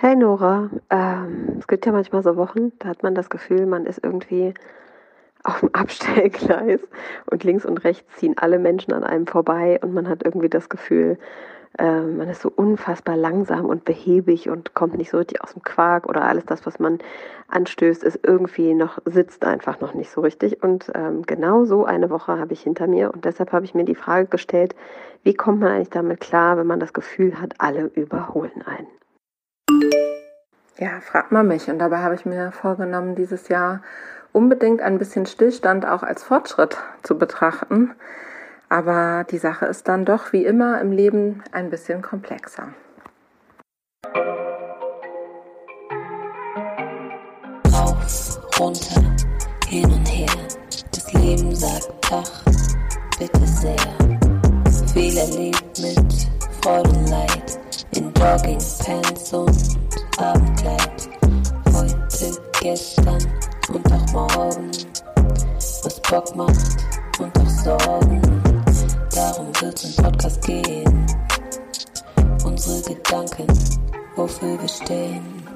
Hey Nora, ähm, es gibt ja manchmal so Wochen, da hat man das Gefühl, man ist irgendwie auf dem Abstellgleis und links und rechts ziehen alle Menschen an einem vorbei und man hat irgendwie das Gefühl, äh, man ist so unfassbar langsam und behäbig und kommt nicht so richtig aus dem Quark oder alles das, was man anstößt, ist irgendwie noch, sitzt einfach noch nicht so richtig. Und ähm, genau so eine Woche habe ich hinter mir und deshalb habe ich mir die Frage gestellt, wie kommt man eigentlich damit klar, wenn man das Gefühl hat, alle überholen einen? Ja, fragt man mich. Und dabei habe ich mir vorgenommen, dieses Jahr unbedingt ein bisschen Stillstand auch als Fortschritt zu betrachten. Aber die Sache ist dann doch wie immer im Leben ein bisschen komplexer. Rauf, runter, hin und her. Das Leben sagt Ach, bitte sehr. Viel erlebt mit Freude und Leid. In Joggingpants und Abendkleid. Heute, gestern und auch morgen. Was Bock macht und auch Sorgen. Darum wird's im Podcast gehen. Unsere Gedanken, wofür wir stehen.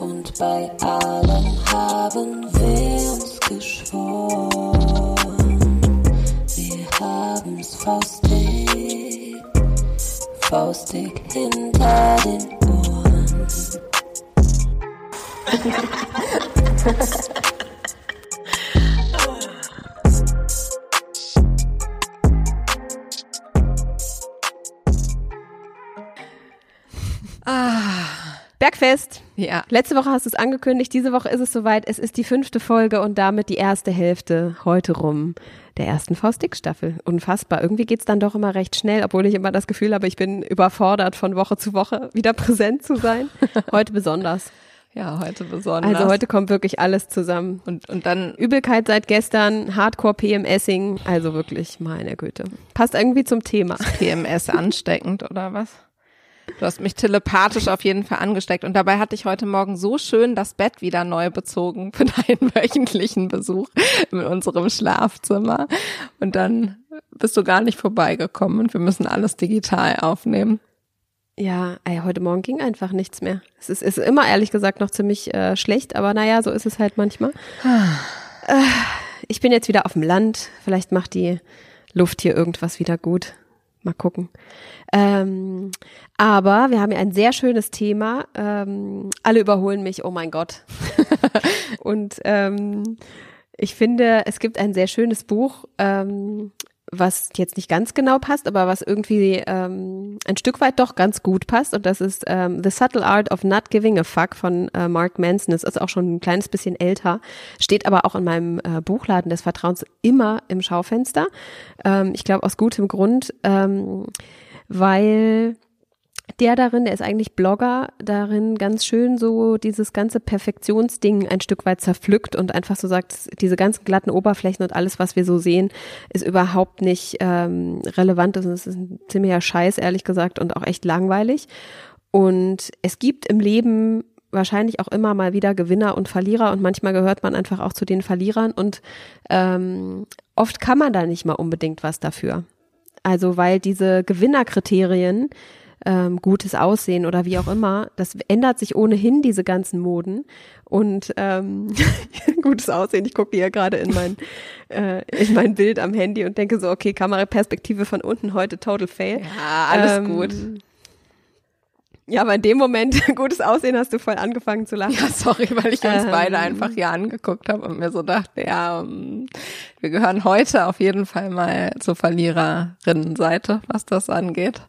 Und bei allem haben wir uns geschworen. Wir haben's faustig, faustig hinter den Ohren. Bergfest. Ja. Letzte Woche hast du es angekündigt, diese Woche ist es soweit. Es ist die fünfte Folge und damit die erste Hälfte heute rum der ersten Faustdick-Staffel. Unfassbar. Irgendwie geht's dann doch immer recht schnell, obwohl ich immer das Gefühl habe, ich bin überfordert, von Woche zu Woche wieder präsent zu sein. Heute besonders. Ja, heute besonders. Also heute kommt wirklich alles zusammen. und, und dann Übelkeit seit gestern, Hardcore PMSing, also wirklich, meine Güte. Passt irgendwie zum Thema. PMS ansteckend oder was? Du hast mich telepathisch auf jeden Fall angesteckt und dabei hatte ich heute Morgen so schön das Bett wieder neu bezogen für deinen wöchentlichen Besuch in unserem Schlafzimmer und dann bist du gar nicht vorbeigekommen und wir müssen alles digital aufnehmen. Ja, ey, heute Morgen ging einfach nichts mehr. Es ist, ist immer ehrlich gesagt noch ziemlich äh, schlecht, aber naja, so ist es halt manchmal. äh, ich bin jetzt wieder auf dem Land. Vielleicht macht die Luft hier irgendwas wieder gut. Mal gucken. Ähm, aber wir haben ja ein sehr schönes Thema. Ähm, alle überholen mich, oh mein Gott. Und ähm, ich finde, es gibt ein sehr schönes Buch, ähm, was jetzt nicht ganz genau passt, aber was irgendwie ähm, ein Stück weit doch ganz gut passt. Und das ist ähm, The Subtle Art of Not Giving a Fuck von äh, Mark Manson. Das ist auch schon ein kleines bisschen älter, steht aber auch in meinem äh, Buchladen des Vertrauens immer im Schaufenster. Ähm, ich glaube aus gutem Grund, ähm, weil der darin, der ist eigentlich Blogger, darin ganz schön so dieses ganze Perfektionsding ein Stück weit zerpflückt und einfach so sagt, diese ganzen glatten Oberflächen und alles, was wir so sehen, ist überhaupt nicht ähm, relevant. Das ist ein ziemlicher Scheiß, ehrlich gesagt, und auch echt langweilig. Und es gibt im Leben wahrscheinlich auch immer mal wieder Gewinner und Verlierer und manchmal gehört man einfach auch zu den Verlierern und ähm, oft kann man da nicht mal unbedingt was dafür. Also weil diese Gewinnerkriterien ähm, gutes Aussehen oder wie auch immer. Das ändert sich ohnehin, diese ganzen Moden. Und ähm, gutes Aussehen, ich gucke hier gerade in mein, äh, in mein Bild am Handy und denke so, okay, Kameraperspektive von unten heute total fail. Ja, alles Ähm, gut. Ja, aber in dem Moment, gutes Aussehen, hast du voll angefangen zu lachen. Ja, sorry, weil ich uns Ähm. beide einfach hier angeguckt habe und mir so dachte, ja, ähm, wir gehören heute auf jeden Fall mal zur Verliererinnenseite, was das angeht.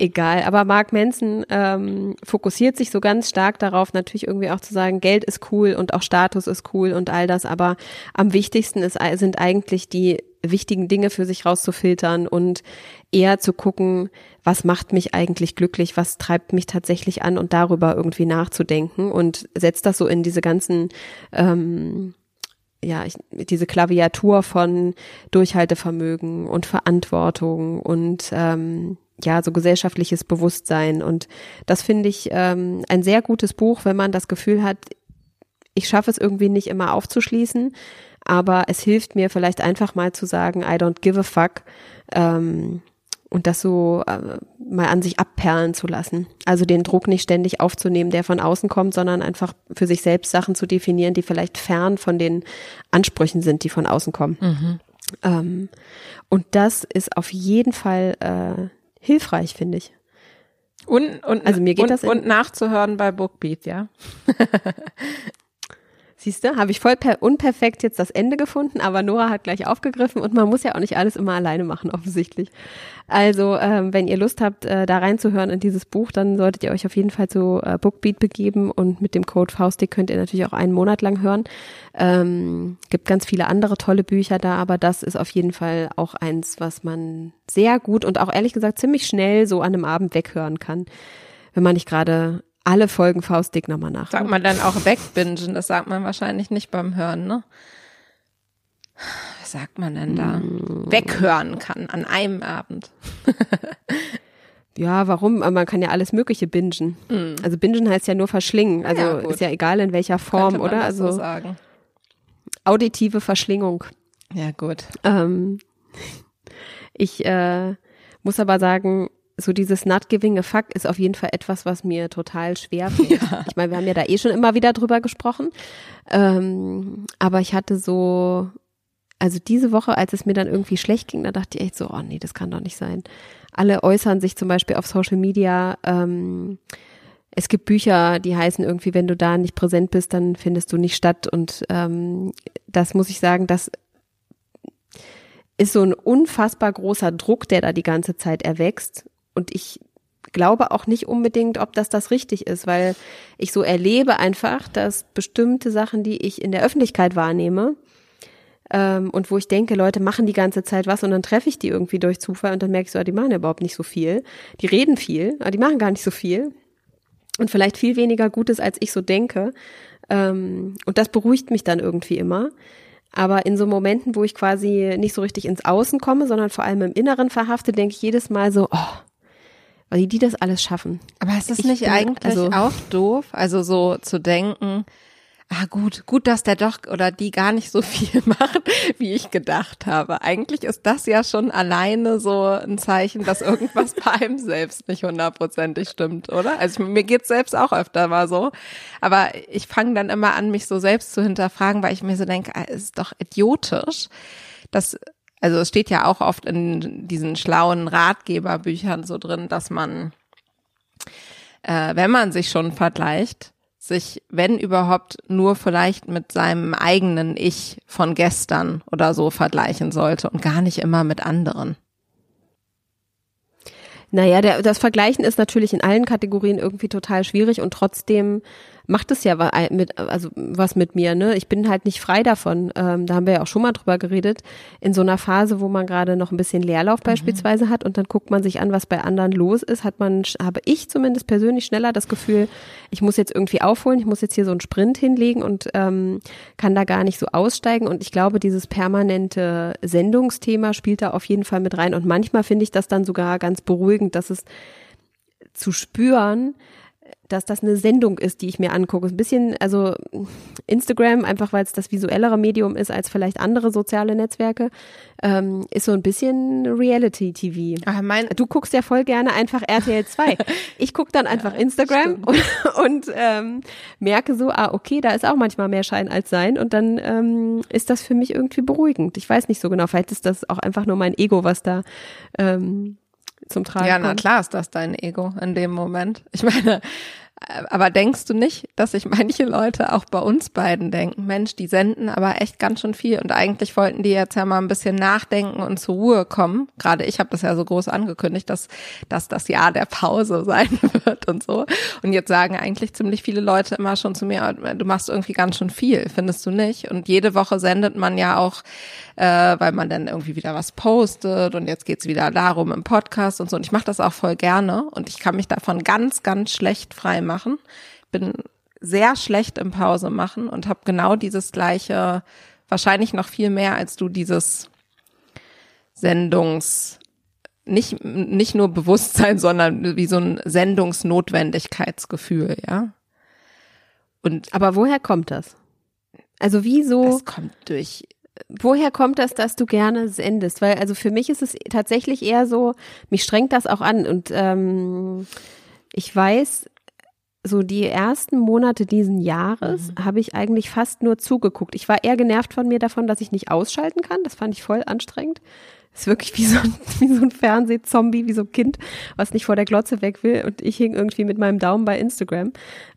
Egal. Aber Mark Manson ähm, fokussiert sich so ganz stark darauf, natürlich irgendwie auch zu sagen, Geld ist cool und auch Status ist cool und all das. Aber am wichtigsten ist, sind eigentlich die wichtigen Dinge für sich rauszufiltern und eher zu gucken, was macht mich eigentlich glücklich, was treibt mich tatsächlich an und darüber irgendwie nachzudenken und setzt das so in diese ganzen ähm, ja, ich, diese Klaviatur von Durchhaltevermögen und Verantwortung und ähm, ja, so gesellschaftliches Bewusstsein. Und das finde ich ähm, ein sehr gutes Buch, wenn man das Gefühl hat, ich schaffe es irgendwie nicht immer aufzuschließen, aber es hilft mir vielleicht einfach mal zu sagen, I don't give a fuck. Ähm, und das so äh, mal an sich abperlen zu lassen. Also den Druck nicht ständig aufzunehmen, der von außen kommt, sondern einfach für sich selbst Sachen zu definieren, die vielleicht fern von den Ansprüchen sind, die von außen kommen. Mhm. Ähm, und das ist auf jeden Fall äh, hilfreich, finde ich. Und, und, Also mir geht und, das und nachzuhören bei Bookbeat, ja. Siehst du, habe ich voll per unperfekt jetzt das Ende gefunden, aber Nora hat gleich aufgegriffen und man muss ja auch nicht alles immer alleine machen, offensichtlich. Also, ähm, wenn ihr Lust habt, äh, da reinzuhören in dieses Buch, dann solltet ihr euch auf jeden Fall zu äh, Bookbeat begeben und mit dem Code Faustik könnt ihr natürlich auch einen Monat lang hören. Ähm, gibt ganz viele andere tolle Bücher da, aber das ist auf jeden Fall auch eins, was man sehr gut und auch ehrlich gesagt ziemlich schnell so an einem Abend weghören kann, wenn man nicht gerade alle Folgen Faustik nochmal nach. Sagt man dann auch wegbingen, das sagt man wahrscheinlich nicht beim Hören, ne? Was sagt man denn da? Mm. Weghören kann an einem Abend. Ja, warum? Aber man kann ja alles Mögliche bingen. Also bingen heißt ja nur verschlingen. Also Ja, ist ja egal in welcher Form, oder? das so Also sagen. auditive Verschlingung. Ja, gut. Ähm, ich äh, muss aber sagen, so dieses Not giving a fuck ist auf jeden Fall etwas, was mir total schwer fällt. Ich meine, wir haben ja da eh schon immer wieder drüber gesprochen. Ähm, aber ich hatte so, also diese Woche, als es mir dann irgendwie schlecht ging, da dachte ich echt so, oh nee, das kann doch nicht sein. Alle äußern sich zum Beispiel auf Social Media, ähm, es gibt Bücher, die heißen irgendwie, wenn du da nicht präsent bist, dann findest du nicht statt. Und ähm, das muss ich sagen, das ist so ein unfassbar großer Druck, der da die ganze Zeit erwächst. Und ich glaube auch nicht unbedingt, ob das das richtig ist, weil ich so erlebe einfach, dass bestimmte Sachen, die ich in der Öffentlichkeit wahrnehme, ähm, und wo ich denke, Leute machen die ganze Zeit was und dann treffe ich die irgendwie durch Zufall und dann merke ich so, ah, die machen ja überhaupt nicht so viel. Die reden viel, aber die machen gar nicht so viel. Und vielleicht viel weniger Gutes, als ich so denke. Ähm, und das beruhigt mich dann irgendwie immer. Aber in so Momenten, wo ich quasi nicht so richtig ins Außen komme, sondern vor allem im Inneren verhafte, denke ich jedes Mal so, oh, weil die das alles schaffen. Aber ist es Ich nicht eigentlich also- auch doof? Also so zu denken, ah gut, gut, dass der doch oder die gar nicht so viel macht, wie ich gedacht habe. Eigentlich ist das ja schon alleine so ein Zeichen, dass irgendwas bei einem selbst nicht hundertprozentig stimmt, oder? Also mir geht's selbst auch öfter mal so. Aber ich fange dann immer an, mich so selbst zu hinterfragen, weil ich mir so denke, ah, es ist doch idiotisch, dass also es steht ja auch oft in diesen schlauen Ratgeberbüchern so drin, dass man äh, wenn man sich schon vergleicht, sich, wenn überhaupt, nur vielleicht mit seinem eigenen Ich von gestern oder so vergleichen sollte und gar nicht immer mit anderen. Naja, der, das Vergleichen ist natürlich in allen Kategorien irgendwie total schwierig und trotzdem macht es ja wa- mit, also was mit mir, ne? Ich bin halt nicht frei davon. Ähm, da haben wir ja auch schon mal drüber geredet. In so einer Phase, wo man gerade noch ein bisschen Leerlauf beispielsweise hat und dann guckt man sich an, was bei anderen los ist, hat man, habe ich zumindest persönlich schneller das Gefühl, ich muss jetzt irgendwie aufholen, ich muss jetzt hier so einen Sprint hinlegen und ähm, kann da gar nicht so aussteigen. Und ich glaube, dieses permanente Sendungsthema spielt da auf jeden Fall mit rein. Und manchmal finde ich das dann sogar ganz beruhigend, dass es zu spüren, dass das eine Sendung ist, die ich mir angucke. Ein bisschen, also Instagram, einfach weil es das visuellere Medium ist als vielleicht andere soziale Netzwerke, ähm, ist so ein bisschen Reality-TV. Du guckst ja voll gerne einfach RTL 2. Ich gucke dann einfach Instagram und, und ähm, merke so, ah, okay, da ist auch manchmal mehr Schein als Sein und dann ähm, ist das für mich irgendwie beruhigend. Ich weiß nicht so genau, vielleicht ist das auch einfach nur mein Ego, was da ähm, zum Tragen ja, na kommt. klar ist das dein Ego in dem Moment. Ich meine, aber denkst du nicht, dass sich manche Leute auch bei uns beiden denken, Mensch, die senden aber echt ganz schön viel und eigentlich wollten die jetzt ja mal ein bisschen nachdenken und zur Ruhe kommen. Gerade ich habe das ja so groß angekündigt, dass, dass das Jahr der Pause sein wird und so. Und jetzt sagen eigentlich ziemlich viele Leute immer schon zu mir, du machst irgendwie ganz schön viel, findest du nicht? Und jede Woche sendet man ja auch, äh, weil man dann irgendwie wieder was postet und jetzt geht's wieder darum im Podcast und so. Und ich mache das auch voll gerne und ich kann mich davon ganz, ganz schlecht frei machen. Bin sehr schlecht im Pause machen und habe genau dieses gleiche, wahrscheinlich noch viel mehr als du dieses Sendungs nicht nicht nur Bewusstsein, sondern wie so ein Sendungsnotwendigkeitsgefühl, ja. Und Aber woher kommt das? Also wieso? das kommt durch woher kommt das, dass du gerne sendest? Weil also für mich ist es tatsächlich eher so, mich strengt das auch an und ähm, ich weiß, so die ersten Monate diesen Jahres Mhm. habe ich eigentlich fast nur zugeguckt. Ich war eher genervt von mir davon, dass ich nicht ausschalten kann. Das fand ich voll anstrengend. Ist wirklich wie so ein, wie so ein Fernsehzombie, wie so ein Kind, was nicht vor der Glotze weg will. Und ich hing irgendwie mit meinem Daumen bei Instagram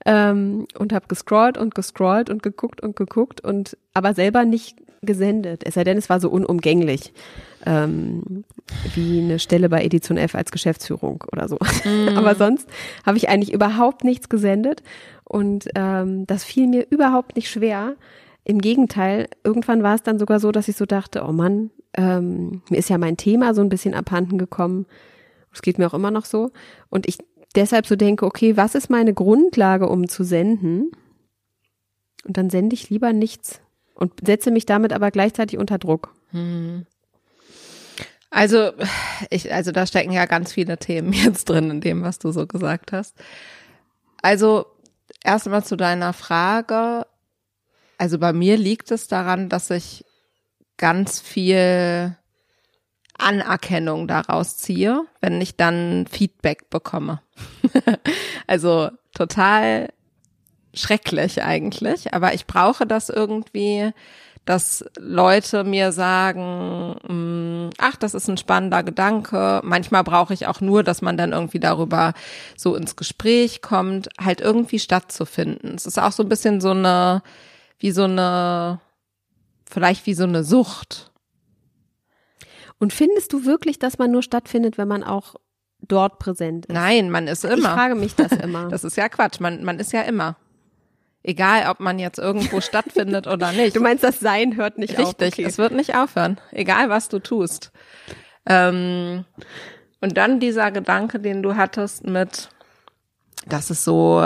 ähm, und habe gescrollt und gescrollt und geguckt und geguckt und aber selber nicht gesendet. Es sei denn, es war so unumgänglich. Ähm, wie eine Stelle bei Edition F als Geschäftsführung oder so. Aber sonst habe ich eigentlich überhaupt nichts gesendet und ähm, das fiel mir überhaupt nicht schwer. Im Gegenteil, irgendwann war es dann sogar so, dass ich so dachte, oh Mann, ähm, mir ist ja mein Thema so ein bisschen abhanden gekommen. Es geht mir auch immer noch so. Und ich deshalb so denke, okay, was ist meine Grundlage, um zu senden? Und dann sende ich lieber nichts und setze mich damit aber gleichzeitig unter Druck. Also, ich, also da stecken ja ganz viele Themen jetzt drin in dem, was du so gesagt hast. Also, erstmal zu deiner Frage. Also bei mir liegt es daran, dass ich ganz viel Anerkennung daraus ziehe, wenn ich dann Feedback bekomme. also total schrecklich eigentlich, aber ich brauche das irgendwie, dass Leute mir sagen, mm, ach, das ist ein spannender Gedanke. Manchmal brauche ich auch nur, dass man dann irgendwie darüber so ins Gespräch kommt, halt irgendwie stattzufinden. Es ist auch so ein bisschen so eine, wie so eine, vielleicht wie so eine Sucht. Und findest du wirklich, dass man nur stattfindet, wenn man auch dort präsent ist? Nein, man ist immer. Ich frage mich das immer. Das ist ja Quatsch. Man, man ist ja immer. Egal, ob man jetzt irgendwo stattfindet oder nicht. du meinst, das Sein hört nicht auf. Richtig, Okay. es wird nicht aufhören, egal was du tust. Ähm, und dann dieser Gedanke, den du hattest mit, dass es so,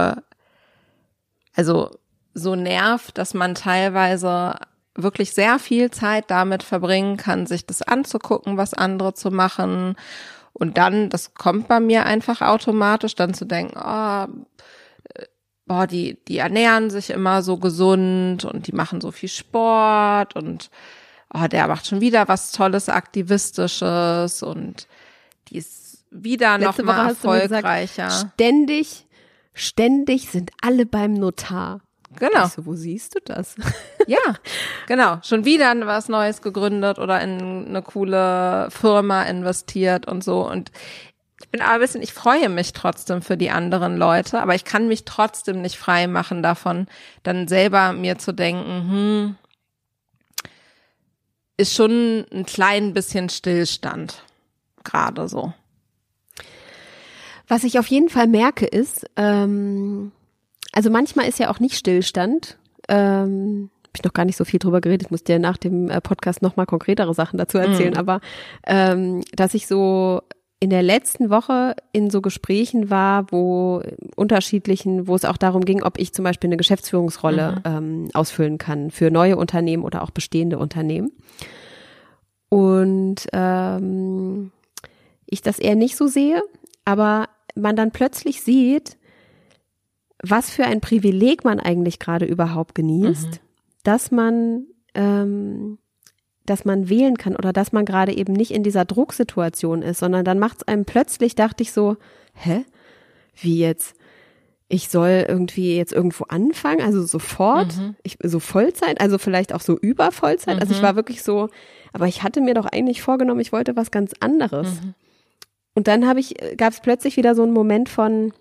also so nervt, dass man teilweise wirklich sehr viel Zeit damit verbringen kann, sich das anzugucken, was andere zu machen. Und dann, das kommt bei mir einfach automatisch, dann zu denken, oh, boah, die, die ernähren sich immer so gesund und die machen so viel Sport und oh, der macht schon wieder was Tolles, Aktivistisches und die ist wieder noch Letzte Woche mal du mir gesagt, erfolgreicher. Ständig, ständig sind alle beim Notar. Genau. Ich so, wo siehst du das? Ja, genau. Schon wieder was Neues gegründet oder in eine coole Firma investiert und so. Und ich bin aber ein bisschen, ich freue mich trotzdem für die anderen Leute, aber ich kann mich trotzdem nicht frei machen davon, dann selber mir zu denken, hm, ist schon ein klein bisschen Stillstand. Gerade so. Was ich auf jeden Fall merke ist, ähm, also manchmal ist ja auch nicht Stillstand. Ähm, ich noch gar nicht so viel drüber geredet, muss dir nach dem äh, Podcast noch mal konkretere Sachen dazu erzählen, Mhm. aber ähm, dass ich so in der letzten Woche in so Gesprächen war, wo unterschiedlichen, wo es auch darum ging, ob ich zum Beispiel eine Geschäftsführungsrolle ähm, ausfüllen kann für neue Unternehmen oder auch bestehende Unternehmen. Und ähm, ich das eher nicht so sehe, aber man dann plötzlich sieht, was für ein Privileg man eigentlich gerade überhaupt genießt, dass man ähm, dass man wählen kann oder dass man gerade eben nicht in dieser Drucksituation ist, sondern dann macht es einem plötzlich, dachte ich so, hä? Wie jetzt? Ich soll irgendwie jetzt irgendwo anfangen, also sofort, ich, so Vollzeit, also vielleicht auch so über Vollzeit. Also ich war wirklich so, aber ich hatte mir doch eigentlich vorgenommen, ich wollte was ganz anderes. Und dann habe ich, gab es plötzlich wieder so einen Moment von,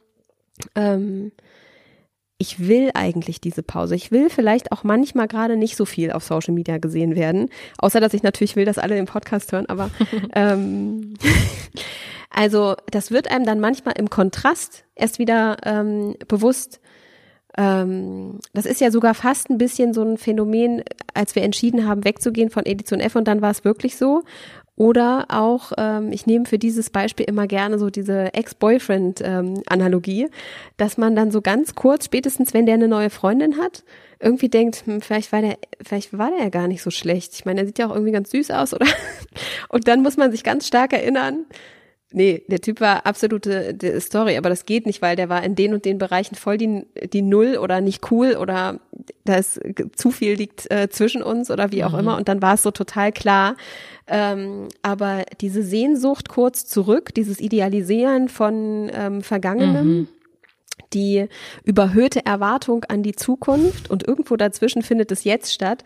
ähm, ich will eigentlich diese Pause. Ich will vielleicht auch manchmal gerade nicht so viel auf Social Media gesehen werden. Außer dass ich natürlich will, dass alle den Podcast hören, aber ähm, also das wird einem dann manchmal im Kontrast erst wieder ähm, bewusst. Ähm, das ist ja sogar fast ein bisschen so ein Phänomen, als wir entschieden haben, wegzugehen von Edition F und dann war es wirklich so. Oder auch, ähm, ich nehme für dieses Beispiel immer gerne so diese Ex-Boyfriend-Analogie, dass man dann so ganz kurz, spätestens wenn der eine neue Freundin hat, irgendwie denkt, hm, vielleicht war der, vielleicht war der ja gar nicht so schlecht. Ich meine, der sieht ja auch irgendwie ganz süß aus, oder? Und dann muss man sich ganz stark erinnern, Nee, der Typ war absolute Story, aber das geht nicht, weil der war in den und den Bereichen voll die, die Null oder nicht cool oder da ist zu viel liegt äh, zwischen uns oder wie auch immer. Und dann war es so total klar. Ähm, aber diese Sehnsucht kurz zurück, dieses Idealisieren von ähm, Vergangenem, die überhöhte Erwartung an die Zukunft und irgendwo dazwischen findet es jetzt statt,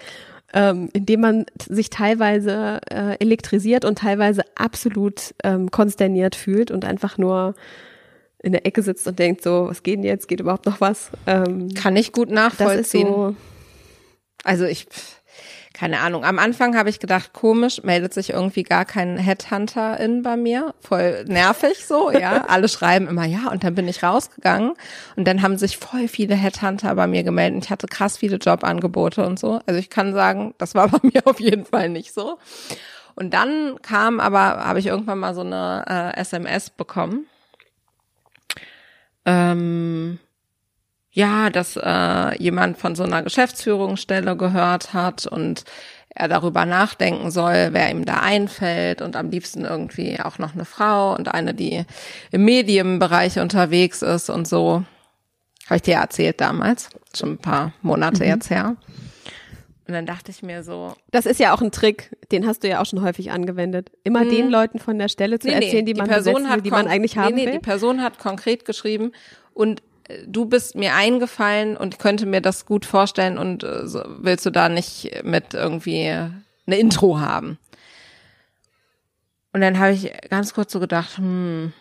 ähm, indem man sich teilweise äh, elektrisiert und teilweise absolut ähm, konsterniert fühlt und einfach nur in der Ecke sitzt und denkt so, was geht denn jetzt? Geht überhaupt noch was? Ähm, Kann ich gut nachvollziehen. so, Also ich, pff, keine Ahnung. Am Anfang habe ich gedacht, komisch, meldet sich irgendwie gar kein Headhunter-In bei mir. Voll nervig so, ja. Alle schreiben immer ja und dann bin ich rausgegangen und dann haben sich voll viele Headhunter bei mir gemeldet. und Ich hatte krass viele Jobangebote und so. Also ich kann sagen, das war bei mir auf jeden Fall nicht so. Und dann kam aber, habe ich irgendwann mal so eine äh, SMS bekommen. Ähm, ja, dass äh, jemand von so einer Geschäftsführungsstelle gehört hat und er darüber nachdenken soll, wer ihm da einfällt und am liebsten irgendwie auch noch eine Frau und eine, die im Medienbereich unterwegs ist und so. Habe ich dir erzählt damals, schon ein paar Monate jetzt her. Und dann dachte ich mir so, das ist ja auch ein Trick, den hast du ja auch schon häufig angewendet. Immer den Leuten von der Stelle zu erzählen, die man besetzen will, die man eigentlich haben nee, nee, will. Die Person hat konkret geschrieben und du bist mir eingefallen und könnte mir das gut vorstellen und äh, so, willst du da nicht mit irgendwie eine Intro haben? Und dann habe ich ganz kurz so gedacht, hm.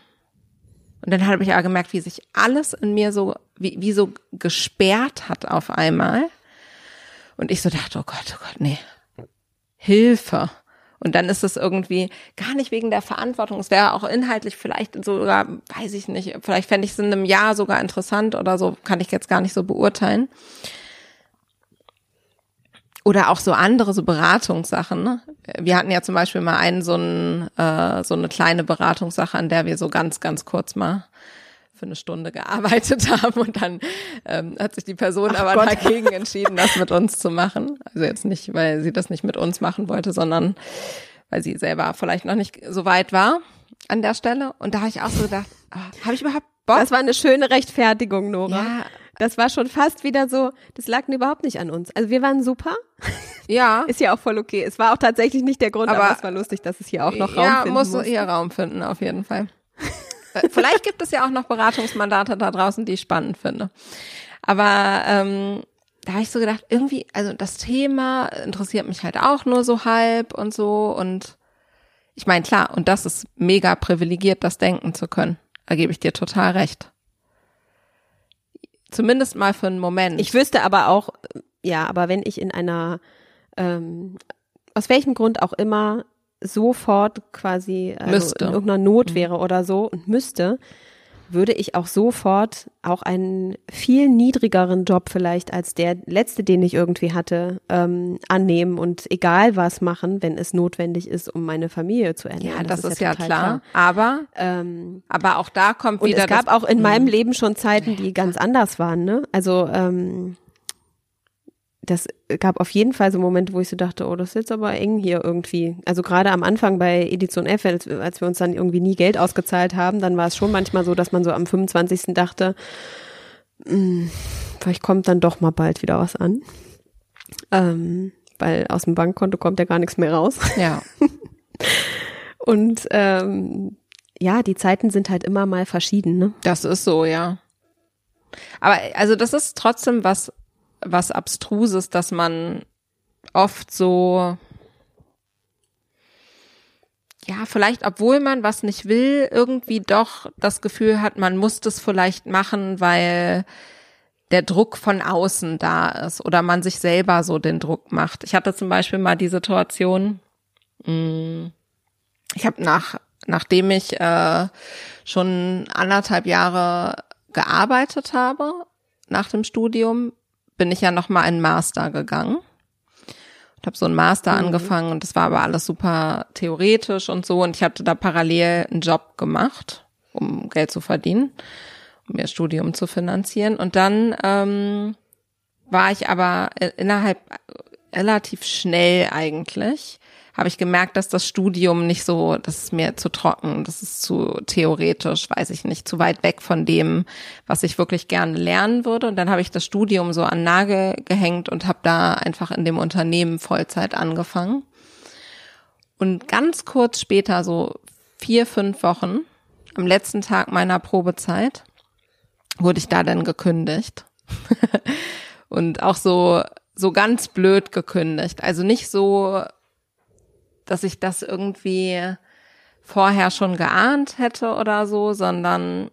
Und dann habe ich aber gemerkt, wie sich alles in mir so, wie, wie so gesperrt hat auf einmal. Und ich so dachte, oh Gott, oh Gott, nee. Hilfe. Und dann ist es irgendwie gar nicht wegen der Verantwortung. Es wäre auch inhaltlich vielleicht sogar, weiß ich nicht, vielleicht fände ich es in einem Jahr sogar interessant oder so, kann ich jetzt gar nicht so beurteilen. Oder auch so andere, so Beratungssachen. Ne? Wir hatten ja zum Beispiel mal einen, so, ein, äh, so eine kleine Beratungssache, an der wir so ganz, ganz kurz mal für eine Stunde gearbeitet haben und dann ähm, hat sich die Person aber Gott. dagegen entschieden, das mit uns zu machen. Also jetzt nicht, weil sie das nicht mit uns machen wollte, sondern weil sie selber vielleicht noch nicht so weit war an der Stelle. Und da habe ich auch so gedacht, ah, habe ich überhaupt Bock? Das war eine schöne Rechtfertigung, Nora. Ja. Das war schon fast wieder so, das lag überhaupt nicht an uns. Also wir waren super, ja, ist ja auch voll okay. Es war auch tatsächlich nicht der Grund, aber, Aber- es war lustig, dass es hier auch noch Raum ja, finden muss muss. hier Raum finden, auf jeden Fall. Äh, Vielleicht gibt es ja auch noch Beratungsmandate da draußen, die ich spannend finde. Aber ähm, da habe ich so gedacht, irgendwie, also das Thema interessiert mich halt auch nur so halb und so. Und ich meine, klar, und das ist mega privilegiert, das denken zu können. Da gebe ich dir total recht. Zumindest mal für einen Moment. Ich wüsste aber auch, ja, aber wenn ich in einer, ähm, aus welchem Grund auch immer, sofort quasi also in irgendeiner Not wäre oder so und müsste, würde ich auch sofort auch einen viel niedrigeren Job vielleicht als der letzte, den ich irgendwie hatte, ähm, annehmen und egal was machen, wenn es notwendig ist, um meine Familie zu ernähren. ja, das, ist, ja, total klar. Aber, Ähm, aber auch da kommt und wieder es gab das, auch in meinem Leben schon Zeiten, die ganz anders waren, ne? Also ähm, das gab auf jeden Fall so Momente, wo ich so dachte, oh, das ist jetzt aber eng hier irgendwie. Also gerade am Anfang bei Edition F, als, als wir uns dann irgendwie nie Geld ausgezahlt haben, dann war es schon manchmal so, dass man so am 25. dachte, "Hm, vielleicht kommt dann doch mal bald wieder was an. Ähm, weil aus dem Bankkonto kommt ja gar nichts mehr raus. ja. Und ähm, ja, die Zeiten sind halt immer mal verschieden, ne? Das ist so, ja. Aber also das ist trotzdem was, was abstruses, dass man oft so, ja, vielleicht, obwohl man was nicht will, irgendwie doch das Gefühl hat, man muss das vielleicht machen, weil der Druck von außen da ist oder man sich selber so den Druck macht. Ich hatte zum Beispiel mal die Situation, mh, ich habe nach, nachdem ich äh, schon anderthalb Jahre gearbeitet habe nach dem Studium, bin ich ja noch mal einen Master gegangen. Und habe so einen Master angefangen und das war aber alles super theoretisch und so. Und ich hatte da parallel einen Job gemacht, um Geld zu verdienen, um das Studium zu finanzieren. Und dann ähm, war ich aber i- innerhalb relativ schnell eigentlich habe ich gemerkt, dass das Studium nicht so, das ist mir zu trocken, das ist zu theoretisch, weiß ich nicht, zu weit weg von dem, was ich wirklich gerne lernen würde. Und dann habe ich das Studium so an Nagel gehängt und habe da einfach in dem Unternehmen Vollzeit angefangen. Und ganz kurz später, so vier, fünf Wochen, am letzten Tag meiner Probezeit, wurde ich da dann gekündigt. und auch so, so ganz blöd gekündigt. Also nicht so, dass ich das irgendwie vorher schon geahnt hätte oder so, sondern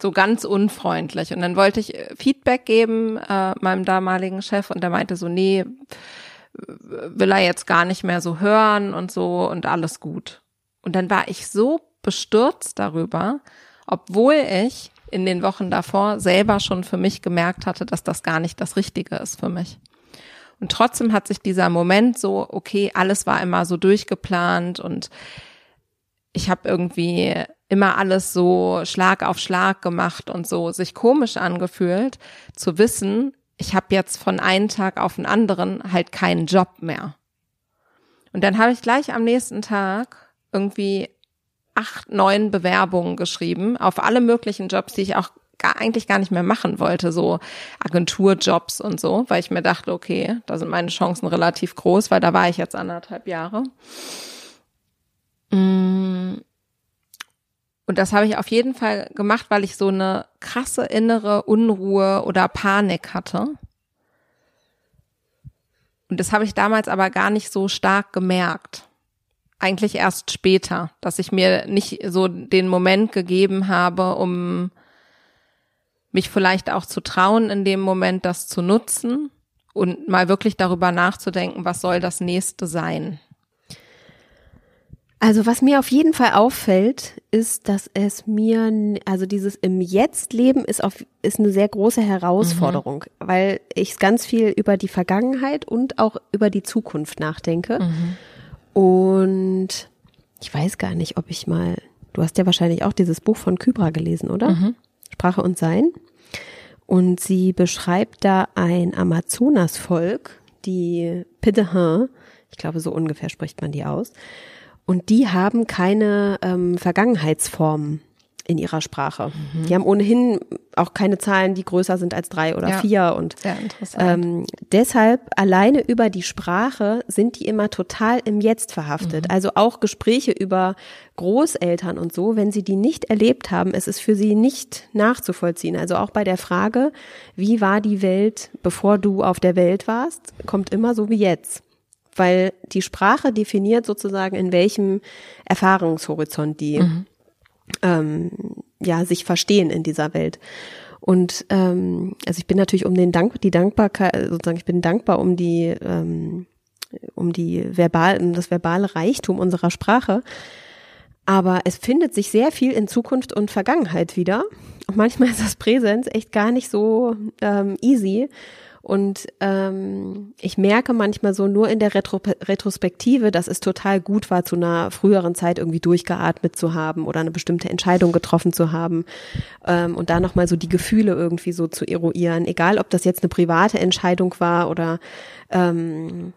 so ganz unfreundlich. Und dann wollte ich Feedback geben äh, meinem damaligen Chef und der meinte so, nee, will er jetzt gar nicht mehr so hören und so und alles gut. Und dann war ich so bestürzt darüber, obwohl ich in den Wochen davor selber schon für mich gemerkt hatte, dass das gar nicht das Richtige ist für mich. Und trotzdem hat sich dieser Moment so, okay, alles war immer so durchgeplant und ich habe irgendwie immer alles so Schlag auf Schlag gemacht und so sich komisch angefühlt, zu wissen, ich habe jetzt von einem Tag auf den anderen halt keinen Job mehr. Und dann habe ich gleich am nächsten Tag irgendwie acht, neun Bewerbungen geschrieben auf alle möglichen Jobs, die ich auch gar, eigentlich gar nicht mehr machen wollte, so Agenturjobs und so, weil ich mir dachte, okay, da sind meine Chancen relativ groß, weil da war ich jetzt anderthalb Jahre. Mm. Und das habe ich auf jeden Fall gemacht, weil ich so eine krasse innere Unruhe oder Panik hatte. Und das habe ich damals aber gar nicht so stark gemerkt eigentlich erst später, dass ich mir nicht so den Moment gegeben habe, um mich vielleicht auch zu trauen, in dem Moment das zu nutzen und mal wirklich darüber nachzudenken, was soll das nächste sein. Also was mir auf jeden Fall auffällt, ist, dass es mir, also dieses im Jetzt leben ist auf, ist eine sehr große Herausforderung, mhm. weil ich ganz viel über die Vergangenheit und auch über die Zukunft nachdenke. Mhm. Und ich weiß gar nicht, ob ich mal, du hast ja wahrscheinlich auch dieses Buch von Kybra gelesen, oder? Mhm. Sprache und Sein. Und sie beschreibt da ein Amazonasvolk, die Pidehin, ich glaube, so ungefähr spricht man die aus. Und die haben keine ähm, Vergangenheitsformen in ihrer Sprache. Mhm. Die haben ohnehin auch keine Zahlen, die größer sind als drei oder ja. vier. Und ähm, deshalb alleine über die Sprache sind die immer total im Jetzt verhaftet. Mhm. Also auch Gespräche über Großeltern und so, wenn sie die nicht erlebt haben, es ist für sie nicht nachzuvollziehen. Also auch bei der Frage, wie war die Welt, bevor du auf der Welt warst, kommt immer so wie jetzt weil die Sprache definiert sozusagen, in welchem Erfahrungshorizont die mhm ähm, ja sich verstehen in dieser Welt. Und ähm, also ich bin natürlich um den Dank, die Dankbarkeit, sozusagen ich bin dankbar um die ähm, um die verbal, um das verbale Reichtum unserer Sprache. Aber es findet sich sehr viel in Zukunft und Vergangenheit wieder. Und manchmal ist das Präsenz echt gar nicht so ähm, easy. Und ähm, ich merke manchmal so nur in der Retro Retrospektive, dass es total gut war, zu einer früheren Zeit irgendwie durchgeatmet zu haben oder eine bestimmte Entscheidung getroffen zu haben ähm, und da nochmal so die Gefühle irgendwie so zu eruieren, egal ob das jetzt eine private Entscheidung war oder ähm,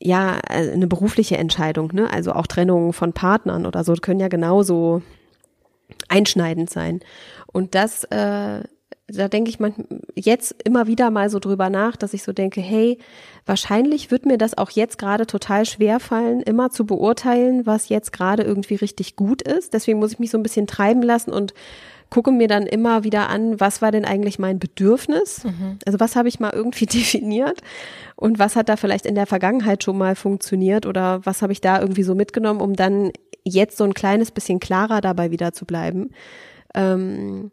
ja, eine berufliche Entscheidung, ne? Also auch Trennungen von Partnern oder so können ja genauso einschneidend sein. Und das äh, da denke ich man jetzt immer wieder mal so drüber nach, dass ich so denke, hey, wahrscheinlich wird mir das auch jetzt gerade total schwer fallen, immer zu beurteilen, was jetzt gerade irgendwie richtig gut ist. Deswegen muss ich mich so ein bisschen treiben lassen und gucke mir dann immer wieder an, was war denn eigentlich mein Bedürfnis? Mhm. Also was habe ich mal irgendwie definiert und was hat da vielleicht in der Vergangenheit schon mal funktioniert oder was habe ich da irgendwie so mitgenommen, um dann jetzt so ein kleines bisschen klarer dabei wieder zu bleiben. Ähm,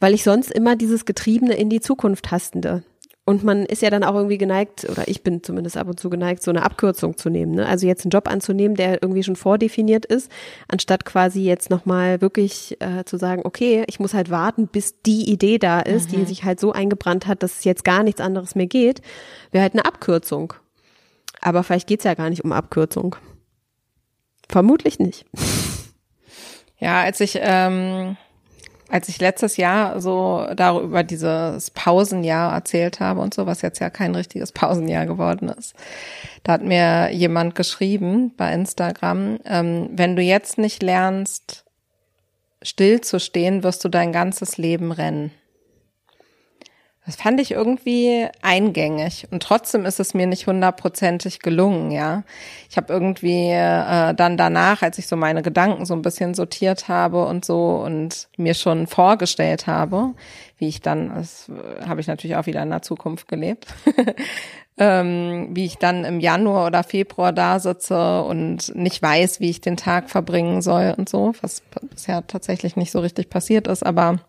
weil ich sonst immer dieses Getriebene in die Zukunft hastende. Und man ist ja dann auch irgendwie geneigt, oder ich bin zumindest ab und zu geneigt, so eine Abkürzung zu nehmen. Ne? Also jetzt einen Job anzunehmen, der irgendwie schon vordefiniert ist, anstatt quasi jetzt nochmal wirklich äh, zu sagen, okay, ich muss halt warten, bis die Idee da ist, mhm. die sich halt so eingebrannt hat, dass es jetzt gar nichts anderes mehr geht, wäre halt eine Abkürzung. Aber vielleicht geht's ja gar nicht um Abkürzung. Vermutlich nicht. Ja, als ich ähm, als ich letztes Jahr so darüber dieses Pausenjahr erzählt habe und so, was jetzt ja kein richtiges Pausenjahr geworden ist, da hat mir jemand geschrieben bei Instagram, ähm, wenn du jetzt nicht lernst, still zu stehen, wirst du dein ganzes Leben rennen. Das fand ich irgendwie eingängig und trotzdem ist es mir nicht hundertprozentig gelungen, ja. Ich habe irgendwie äh, dann danach, als ich so meine Gedanken so ein bisschen sortiert habe und so und mir schon vorgestellt habe, wie ich dann, das habe ich natürlich auch wieder in der Zukunft gelebt, ähm, wie ich dann im Januar oder Februar da sitze und nicht weiß, wie ich den Tag verbringen soll und so, was bisher tatsächlich nicht so richtig passiert ist, aber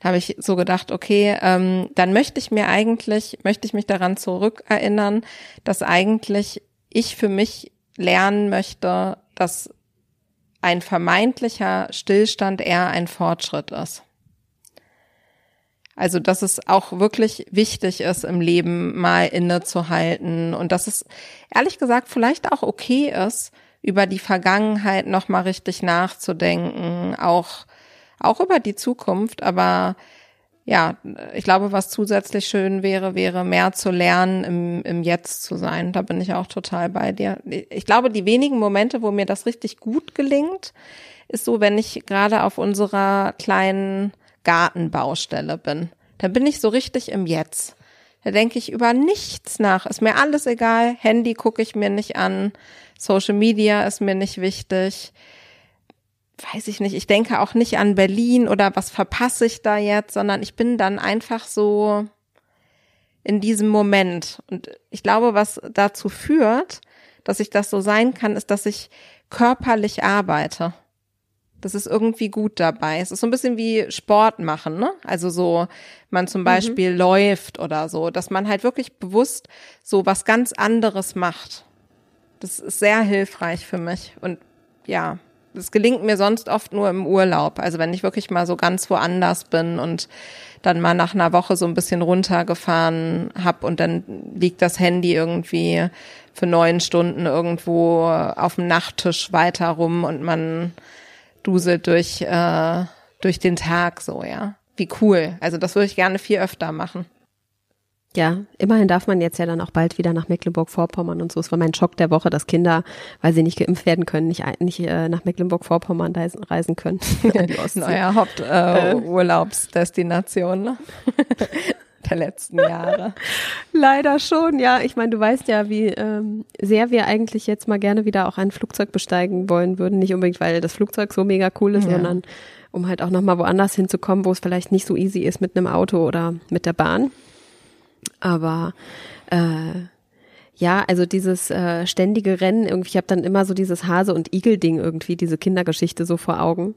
da habe ich so gedacht, okay, ähm, dann möchte ich mir eigentlich, möchte ich mich daran zurückerinnern, dass eigentlich ich für mich lernen möchte, dass ein vermeintlicher Stillstand eher ein Fortschritt ist. Also, dass es auch wirklich wichtig ist, im Leben mal innezuhalten und dass es ehrlich gesagt vielleicht auch okay ist, über die Vergangenheit nochmal richtig nachzudenken, auch auch über die Zukunft, aber ja, ich glaube, was zusätzlich schön wäre, wäre mehr zu lernen, im, im Jetzt zu sein. Da bin ich auch total bei dir. Ich glaube, die wenigen Momente, wo mir das richtig gut gelingt, ist so, wenn ich gerade auf unserer kleinen Gartenbaustelle bin. Da bin ich so richtig im Jetzt. Da denke ich über nichts nach. Ist mir alles egal. Handy gucke ich mir nicht an. Social Media ist mir nicht wichtig weiß ich nicht, ich denke auch nicht an Berlin oder was verpasse ich da jetzt, sondern ich bin dann einfach so in diesem Moment. Und ich glaube, was dazu führt, dass ich das so sein kann, ist, dass ich körperlich arbeite. Das ist irgendwie gut dabei. Es ist so ein bisschen wie Sport machen, ne? Also so, man zum mhm. Beispiel mhm. läuft oder so, dass man halt wirklich bewusst so was ganz anderes macht. Das ist sehr hilfreich für mich. Und ja, das gelingt mir sonst oft nur im Urlaub. Also wenn ich wirklich mal so ganz woanders bin und dann mal nach einer Woche so ein bisschen runtergefahren hab und dann liegt das Handy irgendwie für neun Stunden irgendwo auf dem Nachttisch weiter rum und man duselt durch, äh, durch den Tag so, ja. Wie cool. Also das würde ich gerne viel öfter machen. Ja, immerhin darf man jetzt ja dann auch bald wieder nach Mecklenburg-Vorpommern und so. Es war mein Schock der Woche, dass Kinder, weil sie nicht geimpft werden können, nicht, nicht äh, nach Mecklenburg-Vorpommern reisen können. Ja, die Ostsee. Euer Haupturlaubsdestination äh, der letzten Jahre. Leider schon, ja. Ich meine, du weißt ja, wie ähm, sehr wir eigentlich jetzt mal gerne wieder auch ein Flugzeug besteigen wollen würden. Nicht unbedingt, weil das Flugzeug so mega cool ist, ja. sondern um halt auch nochmal woanders hinzukommen, wo es vielleicht nicht so easy ist mit einem Auto oder mit der Bahn. Aber äh, ja, also dieses äh, ständige Rennen, irgendwie, ich habe dann immer so dieses Hase- und Igel-Ding irgendwie, diese Kindergeschichte so vor Augen.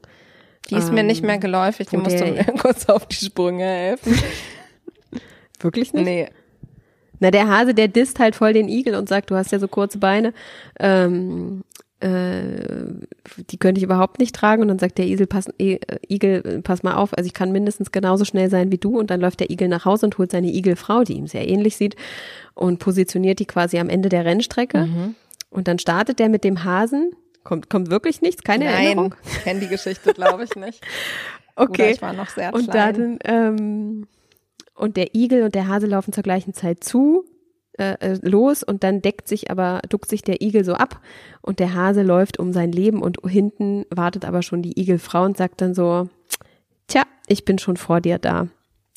Die ist ähm, mir nicht mehr geläufig, die musst du mir kurz auf die Sprünge helfen. Wirklich nicht? Nee. Na, der Hase, der disst halt voll den Igel und sagt, du hast ja so kurze Beine. Ähm, äh, die könnte ich überhaupt nicht tragen. Und dann sagt der Igel, pass, äh, Igel, pass mal auf, also ich kann mindestens genauso schnell sein wie du. Und dann läuft der Igel nach Hause und holt seine Igelfrau, die ihm sehr ähnlich sieht, und positioniert die quasi am Ende der Rennstrecke. Mhm. Und dann startet der mit dem Hasen. Kommt, kommt wirklich nichts? Keine Nein, Erinnerung? kenne die Geschichte, glaube ich nicht. okay. Oder ich war noch sehr und klein. dann, ähm, und der Igel und der Hase laufen zur gleichen Zeit zu äh, äh, los und dann deckt sich aber, duckt sich der Igel so ab und der Hase läuft um sein Leben und hinten wartet aber schon die Igelfrau und sagt dann so, tja, ich bin schon vor dir da.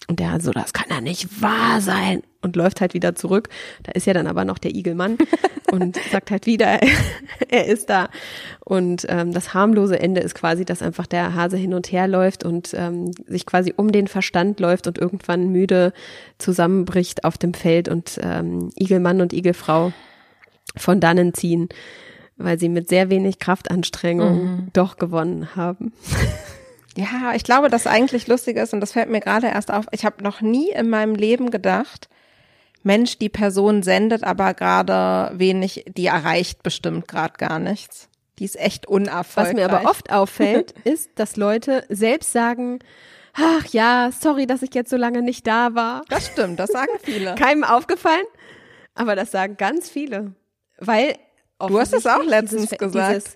Und der so, das kann ja nicht wahr sein. Und läuft halt wieder zurück. Da ist ja dann aber noch der Igelmann und sagt halt wieder, er ist da. Und ähm, das harmlose Ende ist quasi, dass einfach der Hase hin und her läuft und ähm, sich quasi um den Verstand läuft und irgendwann müde zusammenbricht auf dem Feld und ähm, Igelmann und Igelfrau von dannen ziehen, weil sie mit sehr wenig Kraftanstrengung mhm. doch gewonnen haben. Ja, ich glaube, das eigentlich lustig ist und das fällt mir gerade erst auf. Ich habe noch nie in meinem Leben gedacht, Mensch, die Person sendet aber gerade wenig, die erreicht bestimmt gerade gar nichts. Die ist echt unerfolgreich. Was mir aber oft auffällt, ist, dass Leute selbst sagen, ach ja, sorry, dass ich jetzt so lange nicht da war. Das stimmt, das sagen viele. Keinem aufgefallen, aber das sagen ganz viele. Weil Du hast es auch letztens dieses, gesagt. Dieses,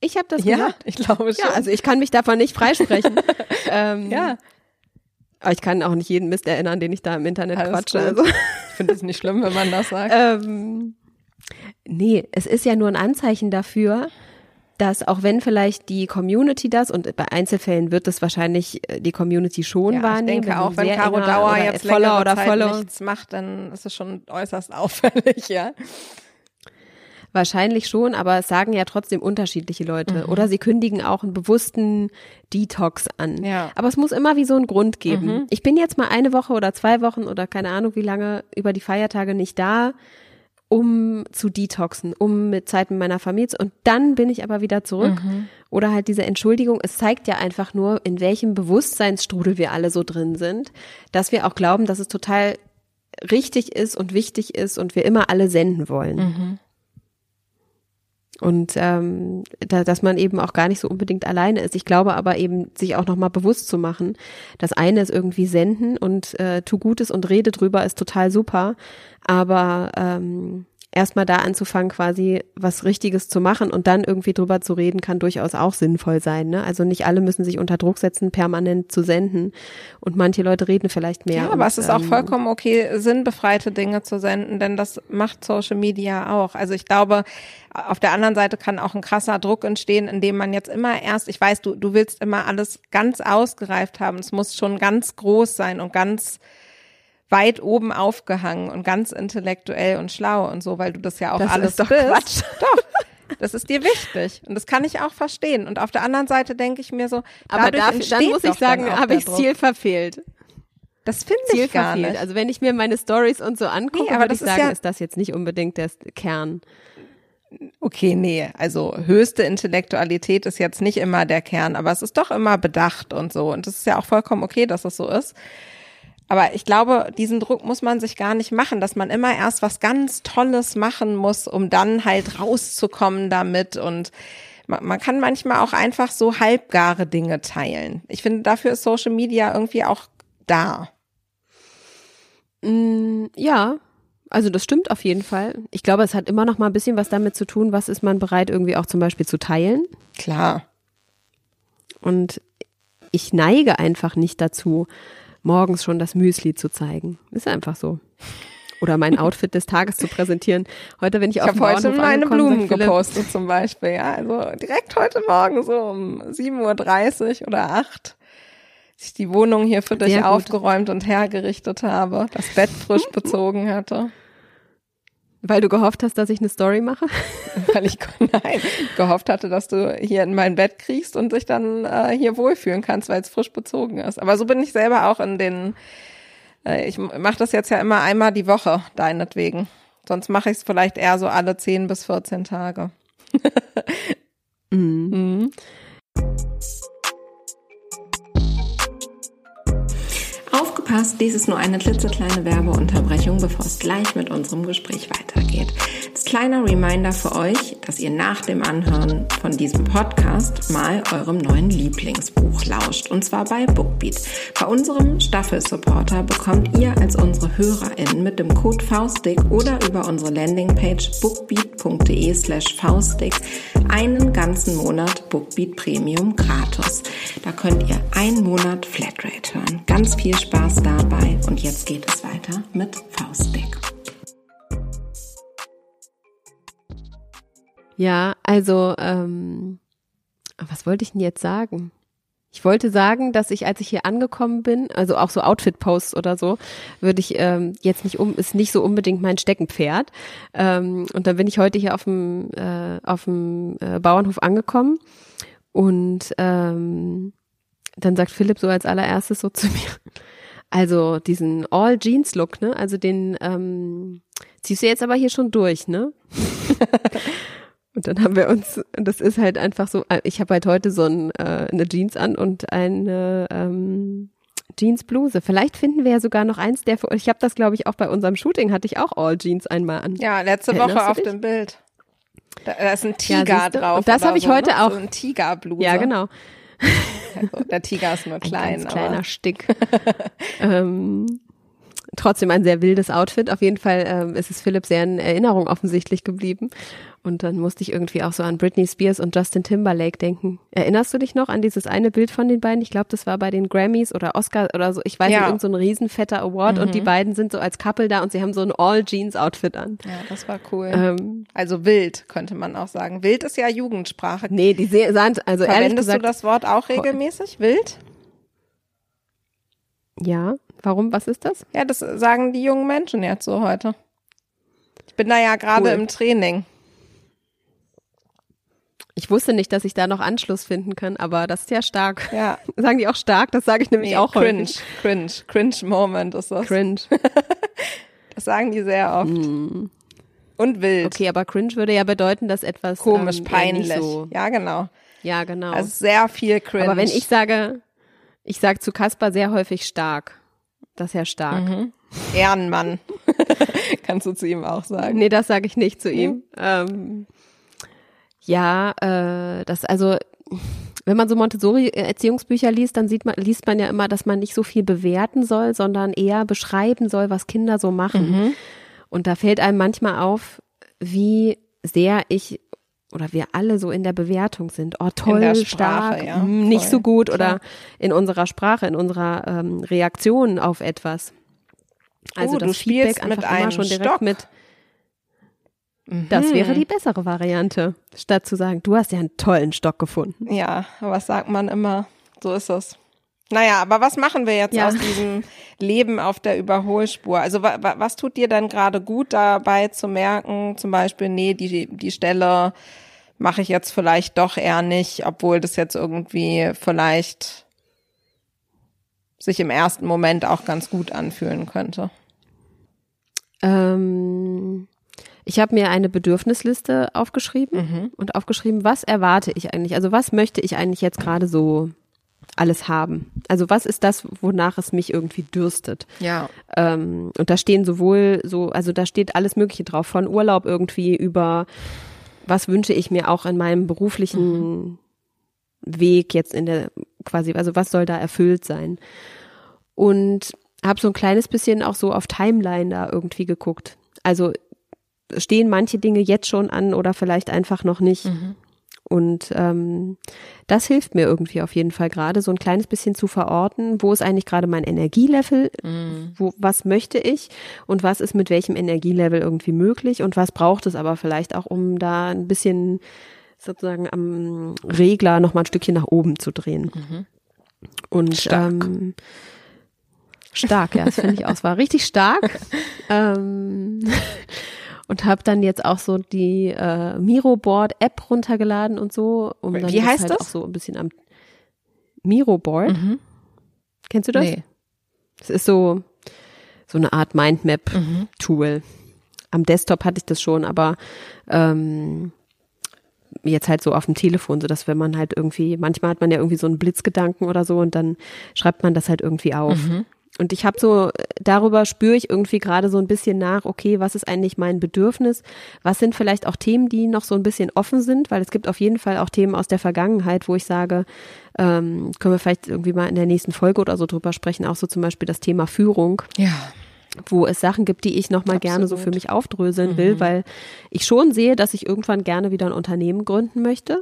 Ich habe das Ja, gesagt. ich glaube schon. Ja, also ich kann mich davon nicht freisprechen. ähm, ja. Aber ich kann auch nicht jeden Mist erinnern, den ich da im Internet Alles quatsche. gut. Also, Ich finde es nicht schlimm, wenn man das sagt. ähm, nee, es ist ja nur ein Anzeichen dafür, dass auch wenn vielleicht die Community das und bei Einzelfällen wird es wahrscheinlich äh, die Community schon ja, ich wahrnehmen. denke auch, wenn Caro Dauer jetzt längere oder Zeit Follower nichts macht, dann ist es schon äußerst auffällig, ja. Wahrscheinlich schon, aber es sagen ja trotzdem unterschiedliche Leute. Mhm. Oder sie kündigen auch einen bewussten Detox an. Ja. Aber es muss immer wie so einen Grund geben. Mhm. Ich bin jetzt mal eine Woche oder zwei Wochen oder keine Ahnung wie lange über die Feiertage nicht da, um zu detoxen, um mit Zeit mit meiner Familie zu, und dann bin ich aber wieder zurück. Mhm. Oder halt diese Entschuldigung. Es zeigt ja einfach nur, in welchem Bewusstseinsstrudel wir alle so drin sind, dass wir auch glauben, dass es total richtig ist und wichtig ist und wir immer alle senden wollen. Und ähm, da, dass man eben auch gar nicht so unbedingt alleine ist. Ich glaube aber eben, sich auch nochmal bewusst zu machen. Das eine ist irgendwie senden und äh, tu Gutes und rede drüber ist total super. Aber ähm, erstmal da anzufangen, quasi was Richtiges zu machen und dann irgendwie drüber zu reden, kann durchaus auch sinnvoll sein. Ne? Also nicht alle müssen sich unter Druck setzen, permanent zu senden. Und manche Leute reden vielleicht mehr. Ja, und, aber es ist auch ähm, vollkommen okay, sinnbefreite Dinge zu senden, denn das macht Social Media auch. Also ich glaube, auf der anderen Seite kann auch ein krasser Druck entstehen, indem man jetzt immer erst, ich weiß, du, du willst immer alles ganz ausgereift haben. Es muss schon ganz groß sein und ganz weit oben aufgehangen und ganz intellektuell und schlau und so, weil du das ja auch Das alles ist doch bist. Quatsch. Doch. Das ist dir wichtig und das kann ich auch verstehen. Und auf der anderen Seite denke ich mir so, Aber dafür, dann muss ich sagen, habe ich. Ziel verfehlt. Das finde ich gar verfehlt. nicht. Also wenn ich mir meine Stories und so angucke, Nee, würde das ich ist sagen, ja- ist das jetzt nicht unbedingt der Kern. Okay, nee, also höchste Intellektualität ist jetzt nicht immer der Kern, aber es ist doch immer bedacht und so. Und das ist ja auch vollkommen okay, dass es so ist. Aber ich glaube, diesen Druck muss man sich gar nicht machen, dass man immer erst was ganz Tolles machen muss, um dann halt rauszukommen damit. Und man, man kann manchmal auch einfach so halbgare Dinge teilen. Ich finde, dafür ist Social Media irgendwie auch da. Mm, ja, also das stimmt auf jeden Fall. Ich glaube, es hat immer noch mal ein bisschen was damit zu tun, was ist man bereit irgendwie auch zum Beispiel zu teilen. Klar. Und ich neige einfach nicht dazu, morgens schon das Müsli zu zeigen. Ist einfach so. Oder mein Outfit des Tages zu präsentieren. Heute, wenn ich, Ich auf dem heute Bauernhof meine angekommen, Blumen Philipp, gepostet zum Beispiel, ja. Also direkt heute Morgen so um 7.30 Uhr oder 8 als ich die Wohnung hier für dich aufgeräumt und hergerichtet habe, das Bett frisch bezogen hatte, Weil du gehofft hast, dass ich eine Story mache. weil ich nein, gehofft hatte, dass du hier in mein Bett kriegst und dich dann äh, hier wohlfühlen kannst, weil es frisch bezogen ist. Aber so bin ich selber auch in den, äh, ich mache das jetzt ja immer einmal die Woche, deinetwegen. Sonst mache ich es vielleicht eher so alle 10 bis 14 Tage. Mhm. Aufgepasst, dies ist nur eine klitzekleine Werbeunterbrechung, bevor es gleich mit unserem Gespräch weitergeht. Als kleiner Reminder für euch, dass ihr nach dem Anhören von diesem Podcast mal eurem neuen Lieblingsbuch lauscht. Und zwar bei Bookbeat. Bei unserem Staffelsupporter bekommt ihr als unsere HörerInnen mit dem Code Faustdick oder über unsere Landingpage bookbeat.de slash faustdick einen ganzen Monat Bookbeat Premium gratis. Da könnt ihr einen Monat Flatrate hören. Ganz viel Spaß dabei und jetzt geht es weiter mit Faustdick. Ja, also, ähm, was wollte ich denn jetzt sagen? Ich wollte sagen, dass ich, als ich hier angekommen bin, also auch so Outfit-Posts oder so, würde ich ähm, jetzt nicht um, ist nicht so unbedingt mein Steckenpferd. Ähm, und dann bin ich heute hier auf dem, äh, auf dem äh, Bauernhof angekommen und ähm, dann sagt Philipp so als allererstes so zu mir, also diesen All-Jeans-Look, ne? Also den ähm, ziehst du jetzt aber hier schon durch, ne? Und dann haben wir uns, das ist halt einfach so, ich habe halt heute so ein, äh, eine Jeans an und eine ähm, Jeansbluse. Vielleicht finden wir ja sogar noch eins der, ich habe das glaube ich auch bei unserem Shooting, hatte ich auch All Jeans einmal an. Ja, letzte Erinnerst Woche auf dem Bild. Da, da ist ein Ja, Tiger du? drauf. Und das habe ich so, heute ne? auch. So ein Tigerbluse. Ja, genau. Also, der Tiger ist nur Ein klein. ganz kleiner Stick. ähm, trotzdem ein sehr wildes Outfit. Auf jeden Fall ähm, ist es Philipp sehr in Erinnerung offensichtlich geblieben. Und dann musste ich irgendwie auch so an Britney Spears und Justin Timberlake denken. Erinnerst du dich noch an dieses eine Bild von den beiden? Ich glaube, das war bei den Grammys oder Oscar oder so. Ich weiß Ja. nicht, irgend so ein riesenfetter Award und die beiden sind so als Couple da und sie haben so ein All-Jeans-Outfit an. Ja, das war cool. Ähm, also wild, könnte man auch sagen. Wild ist ja Jugendsprache. nee, die sahen, also ehrlich Verwendest gesagt, du das Wort auch regelmäßig? Wild? ja. Warum? Was ist das? Ja, das sagen die jungen Menschen jetzt so heute. Ich bin da ja gerade Cool. im Training. Ich wusste nicht, dass ich da noch Anschluss finden kann, aber das ist ja stark. Ja. Sagen die auch stark? Das sage ich nämlich Nee, auch cringe, häufig. cringe, cringe Moment ist das. Cringe. Das sagen die sehr oft. Und wild. Okay, aber cringe würde ja bedeuten, dass etwas Komisch, ähm, peinlich. So, Ja, genau. ja, genau. Also sehr viel cringe. aber wenn ich sage, ich sage zu Kaspar sehr häufig stark. Das ist ja stark. Mhm. Ehrenmann. Kannst du zu ihm auch sagen. Nee, das sage ich nicht zu ihm. Ähm, ja, äh, das also, wenn man so Montessori-Erziehungsbücher liest, dann sieht man, liest man ja immer, dass man nicht so viel bewerten soll, sondern eher beschreiben soll, was Kinder so machen. Und da fällt einem manchmal auf, wie sehr ich oder wir alle so in der Bewertung sind. Oh, toll, Sprache, stark, ja, mm, nicht voll, so gut klar. oder in unserer Sprache, in unserer ähm, Reaktion auf etwas. Also Oh, das du Feedback mit einfach immer einem schon direkt Stock. mit. Das wäre Mhm. die bessere Variante, statt zu sagen, du hast ja einen tollen Stock gefunden. Ja, was sagt man immer? So ist es. Naja, aber was machen wir jetzt Ja. aus diesem Leben auf der Überholspur? Also wa wa was tut dir denn gerade gut dabei zu merken, zum Beispiel, nee, die, die Stelle mache ich jetzt vielleicht doch eher nicht, obwohl das jetzt irgendwie vielleicht sich im ersten Moment auch ganz gut anfühlen könnte. Ähm, ich habe mir eine Bedürfnisliste aufgeschrieben und aufgeschrieben, was erwarte ich eigentlich? Also was möchte ich eigentlich jetzt gerade so alles haben? Also was ist das, wonach es mich irgendwie dürstet? Ja. Ähm, und da stehen sowohl so, also da steht alles Mögliche drauf, von Urlaub irgendwie über, was wünsche ich mir auch in meinem beruflichen Weg jetzt in der quasi, also was soll da erfüllt sein? Und habe so ein kleines bisschen auch so auf Timeline da irgendwie geguckt. Also stehen manche Dinge jetzt schon an oder vielleicht einfach noch nicht. Und ähm, das hilft mir irgendwie auf jeden Fall gerade, so ein kleines bisschen zu verorten, wo ist eigentlich gerade mein Energielevel, wo, was möchte ich und was ist mit welchem Energielevel irgendwie möglich und was braucht es aber vielleicht auch, um da ein bisschen sozusagen am Regler noch mal ein Stückchen nach oben zu drehen. Und Stark. Ähm, stark, ja, das finde ich auch. Es war richtig stark. ähm, und habe dann jetzt auch so die äh, Miroboard-App runtergeladen und so. Um dann Wie heißt halt das? auch so ein bisschen am Miroboard. Kennst du das? Nee. Es ist so, so eine Art Mindmap-Tool. Am Desktop hatte ich das schon, aber ähm, jetzt halt so auf dem Telefon, so dass wenn man halt irgendwie, manchmal hat man ja irgendwie so einen Blitzgedanken oder so und dann schreibt man das halt irgendwie auf. Und ich habe so, darüber spüre ich irgendwie gerade so ein bisschen nach, okay, was ist eigentlich mein Bedürfnis? Was sind vielleicht auch Themen, die noch so ein bisschen offen sind? Weil es gibt auf jeden Fall auch Themen aus der Vergangenheit, wo ich sage, ähm, können wir vielleicht irgendwie mal in der nächsten Folge oder so drüber sprechen, auch so zum Beispiel das Thema Führung Ja. wo es Sachen gibt, die ich nochmal gerne so für mich aufdröseln will, weil ich schon sehe, dass ich irgendwann gerne wieder ein Unternehmen gründen möchte.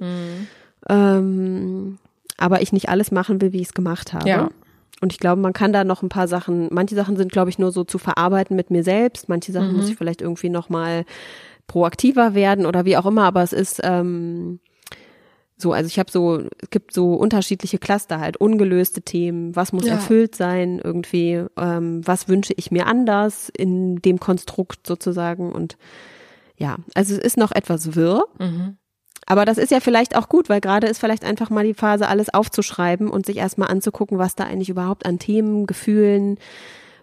Ähm, aber ich nicht alles machen will, wie ich es gemacht habe. Ja. Und ich glaube, man kann da noch ein paar Sachen, manche Sachen sind, glaube ich, nur so zu verarbeiten mit mir selbst, manche Sachen muss ich vielleicht irgendwie nochmal proaktiver werden oder wie auch immer, aber es ist ähm, so, also ich habe so, es gibt so unterschiedliche Cluster halt, ungelöste Themen, was muss Ja. erfüllt sein irgendwie, ähm, was wünsche ich mir anders in dem Konstrukt sozusagen? Und ja, also es ist noch etwas wirr, aber das ist ja vielleicht auch gut, weil gerade ist vielleicht einfach mal die Phase, alles aufzuschreiben und sich erstmal anzugucken, was da eigentlich überhaupt an Themen, Gefühlen,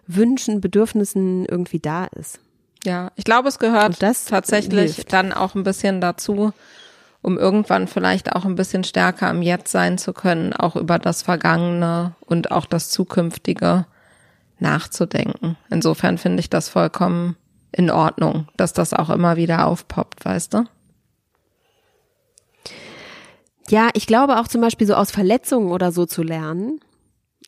Wünschen, Bedürfnissen irgendwie da ist. Ja, ich glaube, es gehört tatsächlich hilft. dann auch ein bisschen dazu, um irgendwann vielleicht auch ein bisschen stärker am Jetzt sein zu können, auch über das Vergangene und auch das Zukünftige nachzudenken. Insofern finde ich das vollkommen in Ordnung, dass das auch immer wieder aufpoppt, weißt du? Ja, ich glaube auch zum Beispiel so aus Verletzungen oder so zu lernen,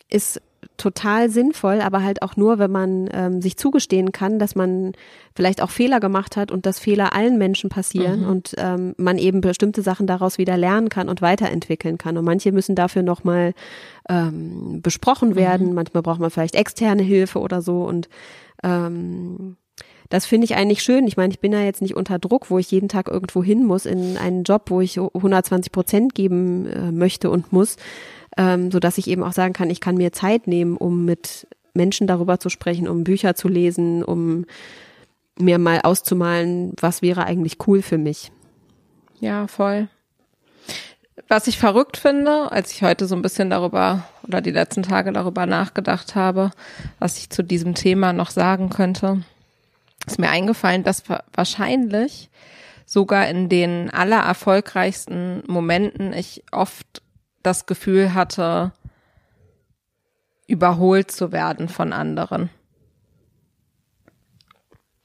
ist total sinnvoll, aber halt auch nur, wenn man ähm, sich zugestehen kann, dass man vielleicht auch Fehler gemacht hat und dass Fehler allen Menschen passieren Mhm. und ähm, man eben bestimmte Sachen daraus wieder lernen kann und weiterentwickeln kann. Und manche müssen dafür nochmal ähm, besprochen werden. Manchmal braucht man vielleicht externe Hilfe oder so und ähm, das finde ich eigentlich schön. Ich meine, ich bin ja jetzt nicht unter Druck, wo ich jeden Tag irgendwo hin muss in einen Job, wo ich 120 Prozent geben äh, möchte und muss, ähm, so dass ich eben auch sagen kann, ich kann mir Zeit nehmen, um mit Menschen darüber zu sprechen, um Bücher zu lesen, um mir mal auszumalen, was wäre eigentlich cool für mich. Ja, voll. Was ich verrückt finde, als ich heute so ein bisschen darüber oder die letzten Tage darüber nachgedacht habe, was ich zu diesem Thema noch sagen könnte, ist mir eingefallen, dass wa- wahrscheinlich sogar in den aller erfolgreichsten Momenten ich oft das Gefühl hatte, überholt zu werden von anderen.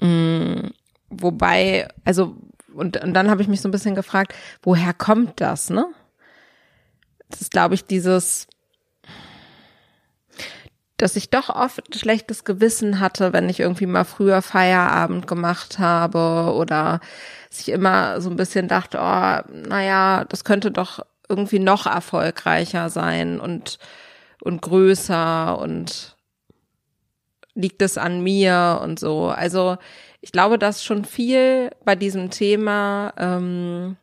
Mm, wobei, also, und, und dann habe ich mich so ein bisschen gefragt, woher kommt das, ne? Das ist, glaube ich, dieses, dass ich doch oft schlechtes Gewissen hatte, wenn ich irgendwie mal früher Feierabend gemacht habe oder dass ich immer so ein bisschen dachte, oh, naja, das könnte doch irgendwie noch erfolgreicher sein und, und größer und liegt es an mir und so. Also ich glaube, dass schon viel bei diesem Thema, ähm,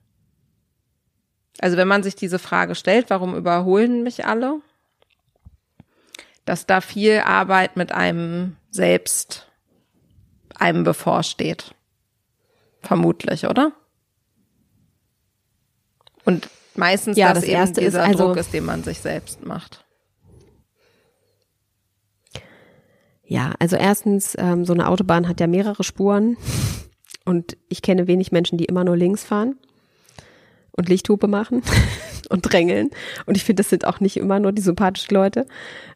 also wenn man sich diese Frage stellt, warum überholen mich alle, dass da viel Arbeit mit einem selbst einem bevorsteht. Vermutlich, oder? Und meistens Ja, das, das Erste ist dieser also- Druck ist, den man sich selbst macht. Ja, also erstens, ähm, so eine Autobahn hat ja mehrere Spuren und ich kenne wenig Menschen, die immer nur links fahren und Lichthupe machen und drängeln. Und ich finde, das sind auch nicht immer nur die sympathischen Leute,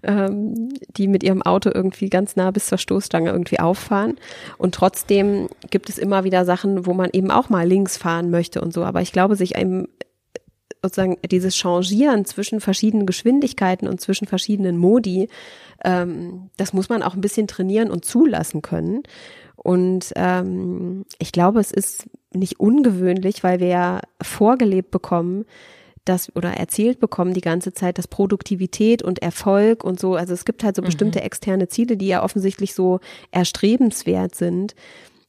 ähm, die mit ihrem Auto irgendwie ganz nah bis zur Stoßstange irgendwie auffahren. Und trotzdem gibt es immer wieder Sachen, wo man eben auch mal links fahren möchte und so. Aber ich glaube, sich einem sozusagen dieses Changieren zwischen verschiedenen Geschwindigkeiten und zwischen verschiedenen Modi, ähm, das muss man auch ein bisschen trainieren und zulassen können. Und ähm, ich glaube, es ist nicht ungewöhnlich, weil wir ja vorgelebt bekommen, dass oder erzählt bekommen die ganze Zeit, dass Produktivität und Erfolg und so, also es gibt halt so bestimmte externe Ziele, die ja offensichtlich so erstrebenswert sind,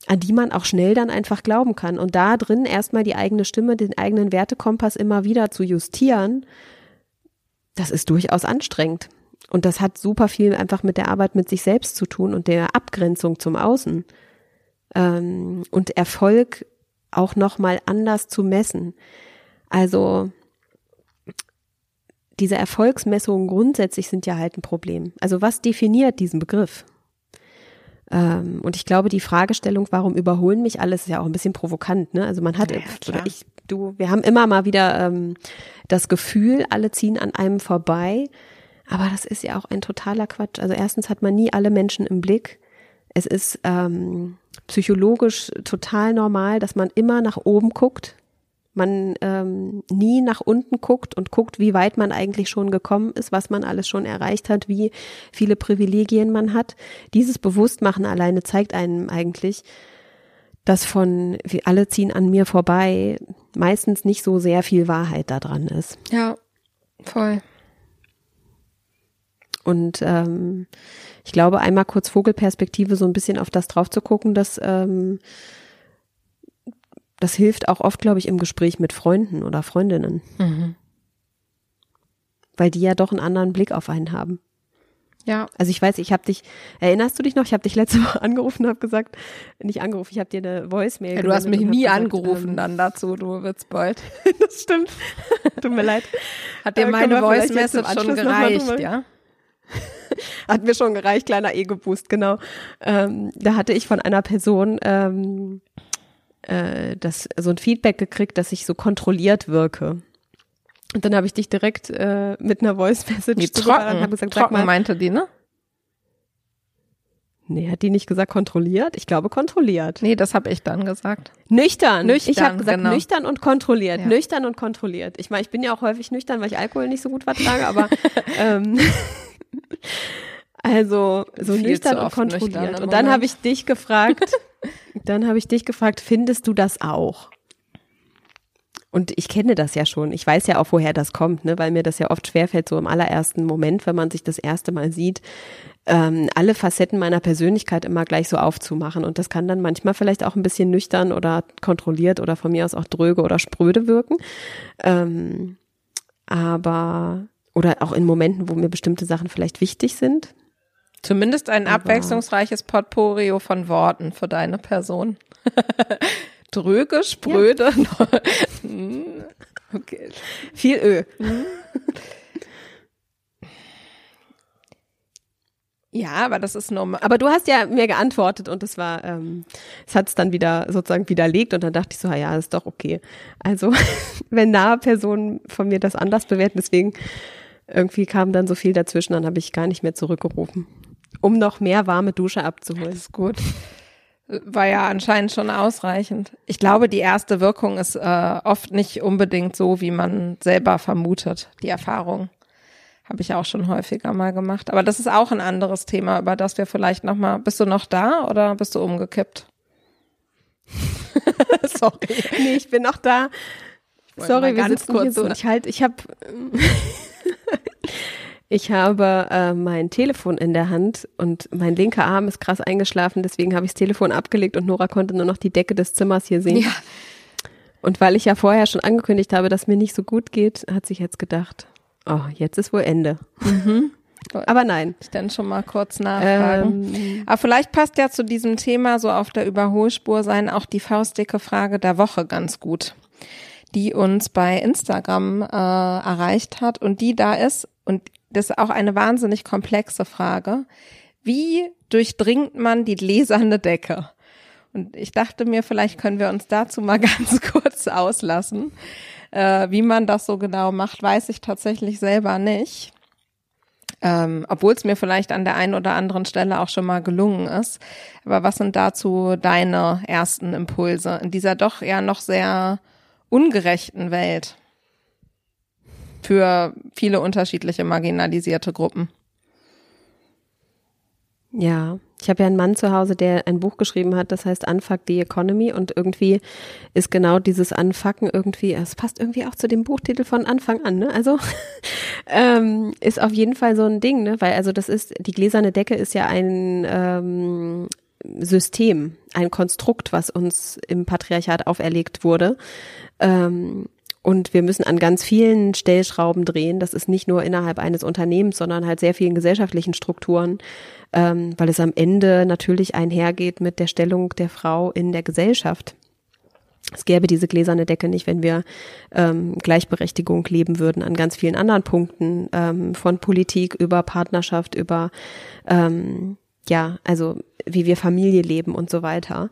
an die man auch schnell dann einfach glauben kann. Und da drin erstmal die eigene Stimme, den eigenen Wertekompass immer wieder zu justieren, das ist durchaus anstrengend. Und das hat super viel einfach mit der Arbeit mit sich selbst zu tun und der Abgrenzung zum Außen. Ähm, und Erfolg auch nochmal anders zu messen. Also diese Erfolgsmessungen grundsätzlich sind ja halt ein Problem. Also was definiert diesen Begriff? Ähm, und ich glaube, die Fragestellung, warum überholen mich alles, ist ja auch ein bisschen provokant. Ne? Also man hat, Ja, oder ich, du, wir haben immer mal wieder ähm, das Gefühl, alle ziehen an einem vorbei. Aber das ist ja auch ein totaler Quatsch. Also erstens hat man nie alle Menschen im Blick. Es ist ähm, psychologisch total normal, dass man immer nach oben guckt. Man ähm, nie nach unten guckt und guckt, wie weit man eigentlich schon gekommen ist, was man alles schon erreicht hat, wie viele Privilegien man hat. Dieses Bewusstmachen alleine zeigt einem eigentlich, dass von wir alle ziehen an mir vorbei meistens nicht so sehr viel Wahrheit da dran ist. Ja, voll. Und ähm, ich glaube, einmal kurz Vogelperspektive so ein bisschen auf das drauf zu gucken, dass ähm, das hilft auch oft, glaube ich, im Gespräch mit Freunden oder Freundinnen, Mhm. weil die ja doch einen anderen Blick auf einen haben. Ja, Also ich weiß, ich habe dich, erinnerst du dich noch? Ich habe dich letzte Woche angerufen und habe gesagt, nicht angerufen, ich habe dir eine Voicemail ja du hast mich nie gesagt, angerufen ähm, dann dazu, du Witzbold. das stimmt. Tut mir leid. Hat dir meine können wir vielleicht Voice jetzt im Message schon gereicht, ja? Hat mir schon gereicht, kleiner Ego-Boost, genau. Ähm, da hatte ich von einer Person ähm, äh, das, so ein Feedback gekriegt, dass ich so kontrolliert wirke. Und dann habe ich dich direkt äh, mit einer Voice-Message Die zugeballert und trocken, habe gesagt, sag trocken mal, meinte die, ne? nee, hat die nicht gesagt kontrolliert? Ich glaube kontrolliert. Nee, das habe ich dann gesagt. Nüchtern. Nüchtern, Ich habe gesagt genau. nüchtern und kontrolliert. Ja. Nüchtern und kontrolliert. Ich meine, ich bin ja auch häufig nüchtern, weil ich Alkohol nicht so gut vertrage, aber ähm, Also so Viel nüchtern und kontrolliert. nüchtern und dann habe ich dich gefragt, dann habe ich dich gefragt, findest du das auch? Und ich kenne das ja schon. Ich weiß ja auch, woher das kommt, ne? weil mir das ja oft schwerfällt, so im allerersten Moment, wenn man sich das erste Mal sieht, ähm, alle Facetten meiner Persönlichkeit immer gleich so aufzumachen. Und das kann dann manchmal vielleicht auch ein bisschen nüchtern oder kontrolliert oder von mir aus auch dröge oder spröde wirken. Ähm, aber, oder auch in Momenten, wo mir bestimmte Sachen vielleicht wichtig sind. Zumindest ein Aber- abwechslungsreiches Potpourri von Worten für deine Person. Dröge, spröde. Hm, okay. Viel Ö. Ja, aber das ist normal. Aber du hast ja mir geantwortet und es war, ähm, es hat es dann wieder sozusagen widerlegt und dann dachte ich so, ja, ist doch okay. Also wenn nahe Personen von mir das anders bewerten, deswegen irgendwie kam dann so viel dazwischen, dann habe ich gar nicht mehr zurückgerufen, um noch mehr warme Dusche abzuholen. Ist gut. War ja anscheinend schon ausreichend. Ich glaube, die erste Wirkung ist äh, oft nicht unbedingt so, wie man selber vermutet, die Erfahrung. Habe ich auch schon häufiger mal gemacht. Aber das ist auch ein anderes Thema, über das wir vielleicht noch mal. Bist du noch da oder bist du umgekippt? Sorry. Nee, ich bin noch da. Sorry, wir sitzen hier kurz so und ne- ich halt, ich habe ich habe äh, mein Telefon in der Hand und mein linker Arm ist krass eingeschlafen, deswegen habe ich das Telefon abgelegt und Nora konnte nur noch die Decke des Zimmers hier sehen. Ja. Und weil ich ja vorher schon angekündigt habe, dass mir nicht so gut geht, hat sich jetzt gedacht, oh, jetzt ist wohl Ende. Mhm. Aber nein. Ich dann schon mal kurz nachfragen. Ähm, Aber vielleicht passt ja zu diesem Thema so auf der Überholspur sein auch die faustdicke Frage der Woche ganz gut, die uns bei Instagram äh, erreicht hat und die da ist und das ist auch eine wahnsinnig komplexe Frage. Wie durchdringt man die gläserne Decke? Und ich dachte mir, vielleicht können wir uns dazu mal ganz kurz auslassen. Äh, wie man das so genau macht, weiß ich tatsächlich selber nicht ähm, obwohl es mir vielleicht an der einen oder anderen Stelle auch schon mal gelungen ist. Aber was sind dazu deine ersten Impulse in dieser doch ja noch sehr ungerechten Welt für viele unterschiedliche marginalisierte Gruppen? Ja, ich habe ja einen Mann zu Hause, der ein Buch geschrieben hat, das heißt Unfuck the Economy und irgendwie ist genau dieses Anfucken irgendwie, es passt irgendwie auch zu dem Buchtitel von Anfang an, ne? Also ähm, ist auf jeden Fall so ein Ding, ne? Weil also das ist, die gläserne Decke ist ja ein ähm, System, ein Konstrukt, was uns im Patriarchat auferlegt wurde. Ähm, und wir müssen an ganz vielen Stellschrauben drehen. Das ist nicht nur innerhalb eines Unternehmens, sondern halt sehr vielen gesellschaftlichen Strukturen, ähm, weil es am Ende natürlich einhergeht mit der Stellung der Frau in der Gesellschaft. Es gäbe diese gläserne Decke nicht, wenn wir ähm, Gleichberechtigung leben würden an ganz vielen anderen Punkten, ähm, von Politik über Partnerschaft, über ähm, ja, also wie wir Familie leben und so weiter.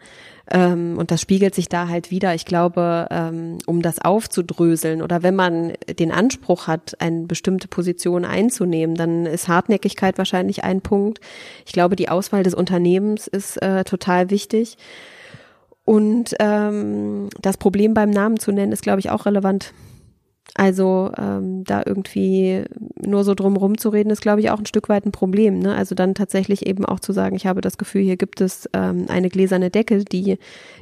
Ähm, und das spiegelt sich da halt wieder. Ich glaube, ähm, um das aufzudröseln oder wenn man den Anspruch hat, eine bestimmte Position einzunehmen, dann ist Hartnäckigkeit wahrscheinlich ein Punkt. Ich glaube, die Auswahl des Unternehmens ist äh, total wichtig. Und ähm, das Problem beim Namen zu nennen, ist, glaube ich, auch relevant. Also ähm, da irgendwie nur so drum rumzureden, ist, glaube ich, auch ein Stück weit ein Problem. Ne? Also dann tatsächlich eben auch zu sagen, ich habe das Gefühl, hier gibt es ähm, eine gläserne Decke, die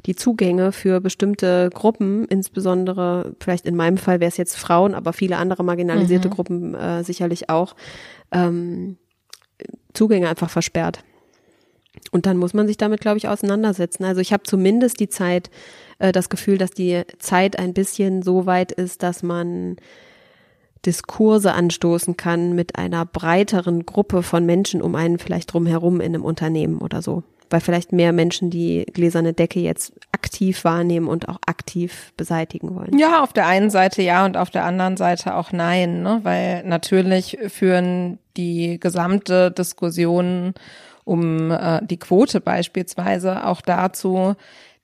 die Zugänge für bestimmte Gruppen, insbesondere vielleicht in meinem Fall wäre es jetzt Frauen, aber viele andere marginalisierte Gruppen äh, sicherlich auch, ähm, Zugänge einfach versperrt. Und dann muss man sich damit, glaube ich, auseinandersetzen. Also ich habe zumindest die Zeit, äh, das Gefühl, dass die Zeit ein bisschen so weit ist, dass man Diskurse anstoßen kann mit einer breiteren Gruppe von Menschen um einen vielleicht drumherum in einem Unternehmen oder so. Weil vielleicht mehr Menschen die gläserne Decke jetzt aktiv wahrnehmen und auch aktiv beseitigen wollen. Ja, auf der einen Seite ja und auf der anderen Seite auch nein, ne? weil natürlich führen die gesamte Diskussion um äh, die Quote beispielsweise auch dazu,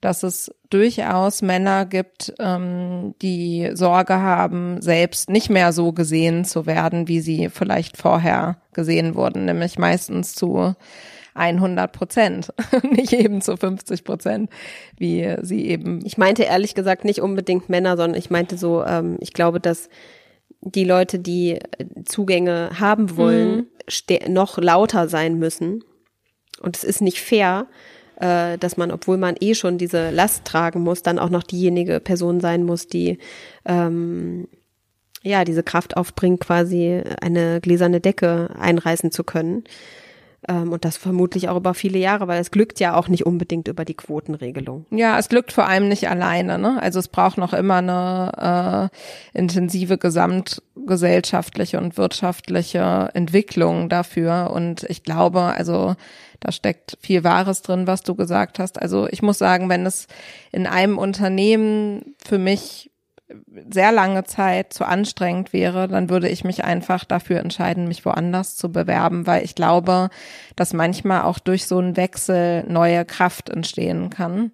dass es durchaus Männer gibt, ähm, die Sorge haben, selbst nicht mehr so gesehen zu werden, wie sie vielleicht vorher gesehen wurden, nämlich meistens zu 100 Prozent, nicht eben zu 50 Prozent, wie sie eben Ich meinte ehrlich gesagt nicht unbedingt Männer, sondern ich meinte so, ähm, ich glaube, dass die Leute, die äh, Zugänge haben wollen, ste- noch lauter sein müssen. Und es ist nicht fair, äh, dass man, obwohl man eh schon diese Last tragen muss, dann auch noch diejenige Person sein muss, die ähm, ja diese Kraft aufbringt, quasi eine gläserne Decke einreißen zu können. Ähm, und das vermutlich auch über viele Jahre, weil es glückt ja auch nicht unbedingt über die Quotenregelung. Ja, es glückt vor allem nicht alleine. Ne? Also es braucht noch immer eine äh, intensive gesamtgesellschaftliche und wirtschaftliche Entwicklung dafür. Und ich glaube, also da steckt viel Wahres drin, was du gesagt hast. Also ich muss sagen, wenn es in einem Unternehmen für mich sehr lange Zeit zu anstrengend wäre, dann würde ich mich einfach dafür entscheiden, mich woanders zu bewerben, weil ich glaube, dass manchmal auch durch so einen Wechsel neue Kraft entstehen kann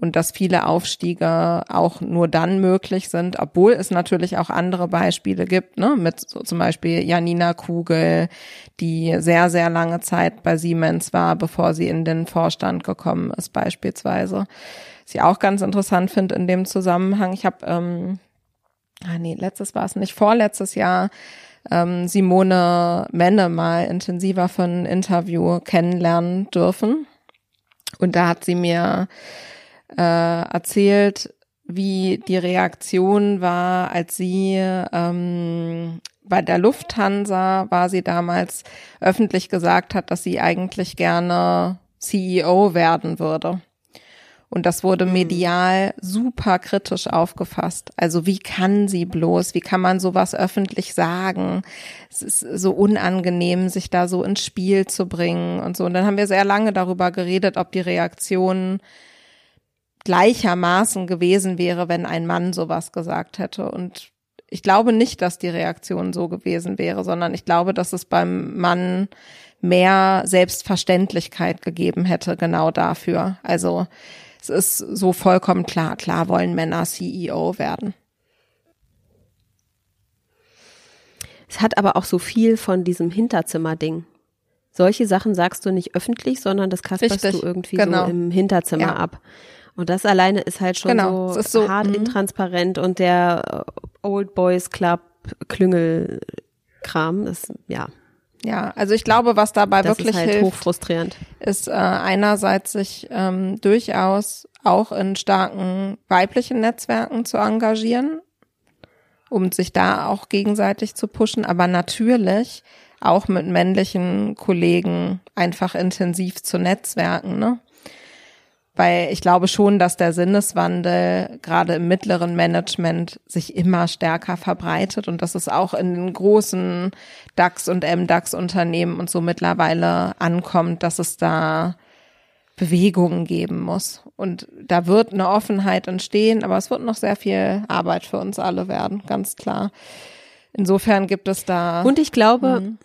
und dass viele Aufstiege auch nur dann möglich sind, obwohl es natürlich auch andere Beispiele gibt, ne, mit so zum Beispiel Janina Kugel, die sehr, sehr lange Zeit bei Siemens war, bevor sie in den Vorstand gekommen ist beispielsweise. Was ich auch ganz interessant finde in dem Zusammenhang, ich habe, ähm, ah nee, letztes war es nicht, vorletztes Jahr ähm, Simone Menne mal intensiver für ein Interview kennenlernen dürfen. Und da hat sie mir äh, erzählt, wie die Reaktion war, als sie ähm, bei der Lufthansa war sie damals öffentlich gesagt hat, dass sie eigentlich gerne CEO werden würde. Und das wurde mhm. medial super kritisch aufgefasst. Also wie kann sie bloß, wie kann man sowas öffentlich sagen? Es ist so unangenehm, sich da so ins Spiel zu bringen und so. Und dann haben wir sehr lange darüber geredet, ob die Reaktion gleichermaßen gewesen wäre, wenn ein Mann sowas gesagt hätte. Und ich glaube nicht, dass die Reaktion so gewesen wäre, sondern ich glaube, dass es beim Mann mehr Selbstverständlichkeit gegeben hätte, genau dafür. Also ist so vollkommen klar, klar wollen Männer CEO werden. Es hat aber auch so viel von diesem Hinterzimmer-Ding. Solche Sachen sagst du nicht öffentlich, sondern das kasperst Richtig, du irgendwie genau. so im Hinterzimmer Ja. ab. Und das alleine ist halt schon Genau, so, so, hart mhm. intransparent und der Old Boys Club Klüngelkram ist, ja, Ja, also ich glaube, was dabei das wirklich ist halt hilft, hochfrustrierend. ist äh, einerseits sich ähm, durchaus auch in starken weiblichen Netzwerken zu engagieren, um sich da auch gegenseitig zu pushen, aber natürlich auch mit männlichen Kollegen einfach intensiv zu netzwerken, ne? Weil ich glaube schon, dass der Sinneswandel gerade im mittleren Management sich immer stärker verbreitet und dass es auch in den großen DAX und MDAX Unternehmen und so mittlerweile ankommt, dass es da Bewegungen geben muss. Und da wird eine Offenheit entstehen, aber es wird noch sehr viel Arbeit für uns alle werden, ganz klar. Insofern gibt es da. Und ich glaube, Mhm.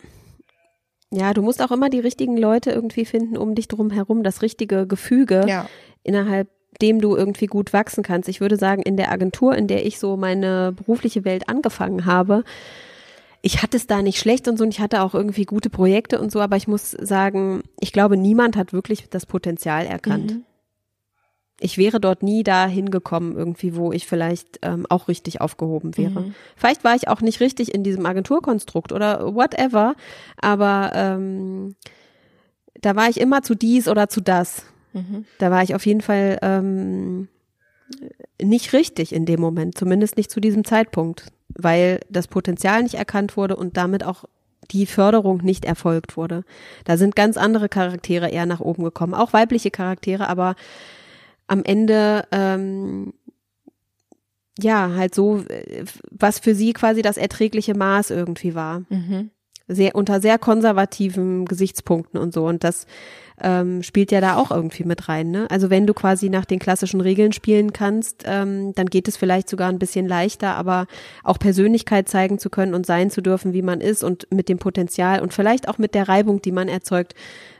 Ja, du musst auch immer die richtigen Leute irgendwie finden, um dich drum herum, das richtige Gefüge, ja, innerhalb dem du irgendwie gut wachsen kannst. Ich würde sagen, in der Agentur, in der ich so meine berufliche Welt angefangen habe, ich hatte es da nicht schlecht und so und ich hatte auch irgendwie gute Projekte und so, aber ich muss sagen, ich glaube, niemand hat wirklich das Potenzial erkannt. Mhm. Ich wäre dort nie da hingekommen, irgendwie, wo ich vielleicht ähm, auch richtig aufgehoben wäre. Mhm. Vielleicht war ich auch nicht richtig in diesem Agenturkonstrukt oder whatever, aber ähm, da war ich immer zu dies oder zu das. Mhm. Da war ich auf jeden Fall ähm, nicht richtig in dem Moment, zumindest nicht zu diesem Zeitpunkt, weil das Potenzial nicht erkannt wurde und damit auch die Förderung nicht erfolgt wurde. Da sind ganz andere Charaktere eher nach oben gekommen, auch weibliche Charaktere, aber am Ende ähm, ja halt so, äh, was für sie quasi das erträgliche Maß irgendwie war Mhm. sehr unter sehr konservativen Gesichtspunkten und so und das ähm, spielt ja da auch irgendwie mit rein. Ne? Also wenn du quasi nach den klassischen Regeln spielen kannst, ähm, dann geht es vielleicht sogar ein bisschen leichter, aber auch Persönlichkeit zeigen zu können und sein zu dürfen, wie man ist und mit dem Potenzial und vielleicht auch mit der Reibung, die man erzeugt,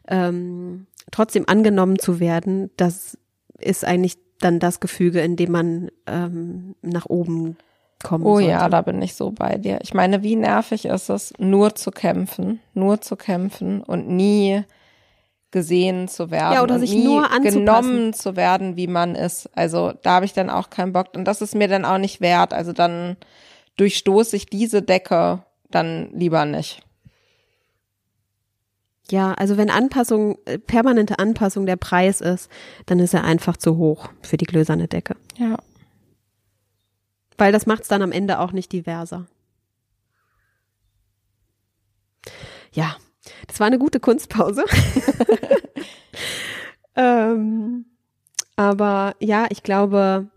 ähm, trotzdem angenommen zu werden, das ist eigentlich dann das Gefüge, in dem man ähm, nach oben kommen Oh sollte. ja, da bin ich so bei dir. Ich meine, wie nervig ist es, nur zu kämpfen, nur zu kämpfen und nie gesehen zu werden. Ja, oder sich nie nur genommen zu werden, wie man ist. Also da habe ich dann auch keinen Bock und das ist mir dann auch nicht wert. Also dann durchstoße ich diese Decke dann lieber nicht. Ja, also wenn Anpassung, äh, permanente Anpassung der Preis ist, dann ist er einfach zu hoch für die gläserne Decke. Ja. Weil das macht es dann am Ende auch nicht diverser. Ja, das war eine gute Kunstpause. ähm, aber ja, ich glaube,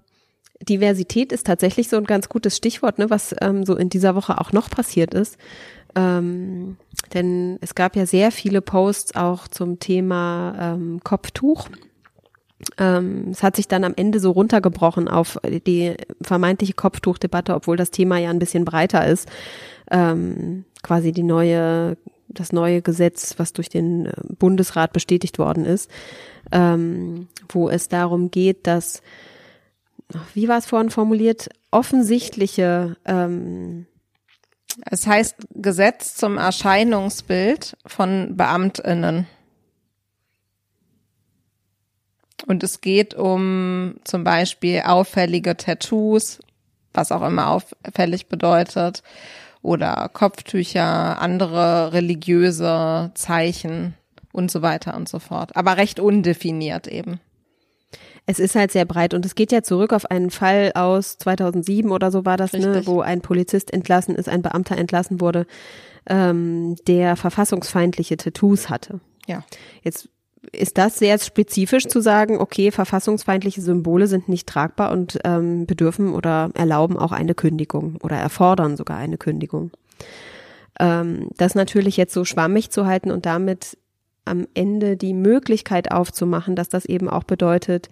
Diversität ist tatsächlich so ein ganz gutes Stichwort, ne, was ähm, so in dieser Woche auch noch passiert ist. Ähm, denn es gab ja sehr viele Posts auch zum Thema ähm, Kopftuch. Ähm, es hat sich dann am Ende so runtergebrochen auf die vermeintliche Kopftuchdebatte, obwohl das Thema ja ein bisschen breiter ist. Ähm, quasi die neue, das neue Gesetz, was durch den äh, Bundesrat bestätigt worden ist, ähm, wo es darum geht, dass, wie war es vorhin formuliert, offensichtliche ähm, Es heißt Gesetz zum Erscheinungsbild von BeamtInnen. Und es geht um zum Beispiel auffällige Tattoos, was auch immer auffällig bedeutet, oder Kopftücher, andere religiöse Zeichen und so weiter und so fort. Aber recht undefiniert eben. Es ist halt sehr breit und es geht ja zurück auf einen Fall aus 2007 oder so war das, ne, wo ein Polizist entlassen ist, ein Beamter entlassen wurde, ähm, der verfassungsfeindliche Tattoos hatte. Ja. Jetzt ist das sehr spezifisch zu sagen, okay, verfassungsfeindliche Symbole sind nicht tragbar und ähm, bedürfen oder erlauben auch eine Kündigung oder erfordern sogar eine Kündigung. Ähm, das natürlich jetzt so schwammig zu halten und damit am Ende die Möglichkeit aufzumachen, dass das eben auch bedeutet,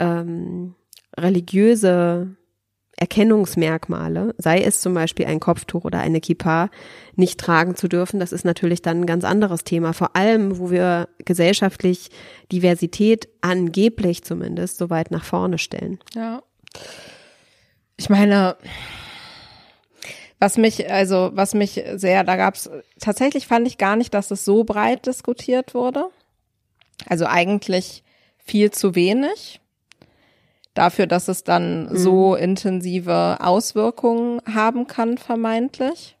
ähm, religiöse Erkennungsmerkmale, sei es zum Beispiel ein Kopftuch oder eine Kippa, nicht tragen zu dürfen, das ist natürlich dann ein ganz anderes Thema. Vor allem, wo wir gesellschaftlich Diversität angeblich zumindest so weit nach vorne stellen. Ja. Ich meine, was mich, also, was mich sehr, da gab's tatsächlich fand ich gar nicht, dass es so breit diskutiert wurde. Also eigentlich viel zu wenig. Dafür, dass es dann so intensive Auswirkungen haben kann, vermeintlich.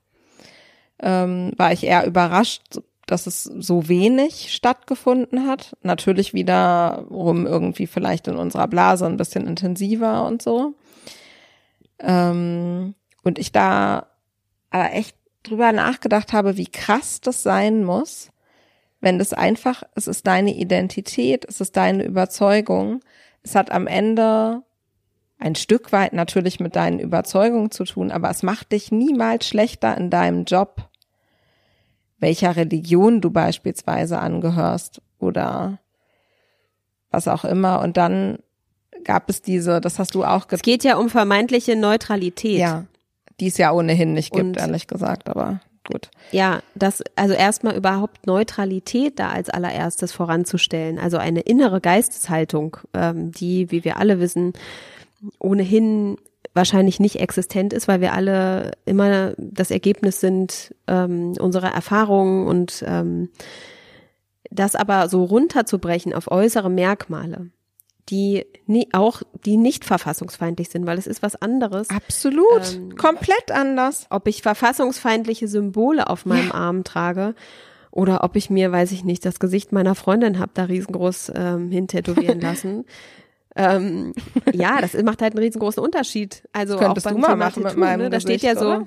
Ähm, war ich eher überrascht, dass es so wenig stattgefunden hat. Natürlich wiederum irgendwie vielleicht in unserer Blase ein bisschen intensiver und so. Ähm, und ich da aber echt drüber nachgedacht habe, wie krass das sein muss, wenn das einfach, es ist deine Identität, es ist deine Überzeugung, es hat am Ende ein Stück weit natürlich mit deinen Überzeugungen zu tun, aber es macht dich niemals schlechter in deinem Job, welcher Religion du beispielsweise angehörst oder was auch immer. Und dann gab es diese, das hast du auch Es geht ja um vermeintliche Neutralität. ja, die es ja ohnehin nicht gibt, Und- ehrlich gesagt, aber gut. Ja, das, also erstmal überhaupt Neutralität da als allererstes voranzustellen. Also eine innere Geisteshaltung, ähm, die, wie wir alle wissen, ohnehin wahrscheinlich nicht existent ist, weil wir alle immer das Ergebnis sind ähm, unserer Erfahrungen und ähm, das aber so runterzubrechen auf äußere Merkmale, die nie, auch die nicht verfassungsfeindlich sind, weil es ist was anderes, Absolut. Ähm, Komplett anders. ob ich verfassungsfeindliche Symbole auf meinem Arm trage oder ob ich mir, weiß ich nicht, das Gesicht meiner Freundin hab da riesengroß ähm, hintätowieren lassen. ähm, ja, das macht halt einen riesengroßen Unterschied. Also Das könntest auch beim du mal Thema machen mit Tattoo, meinem ne? Da steht ja so oder?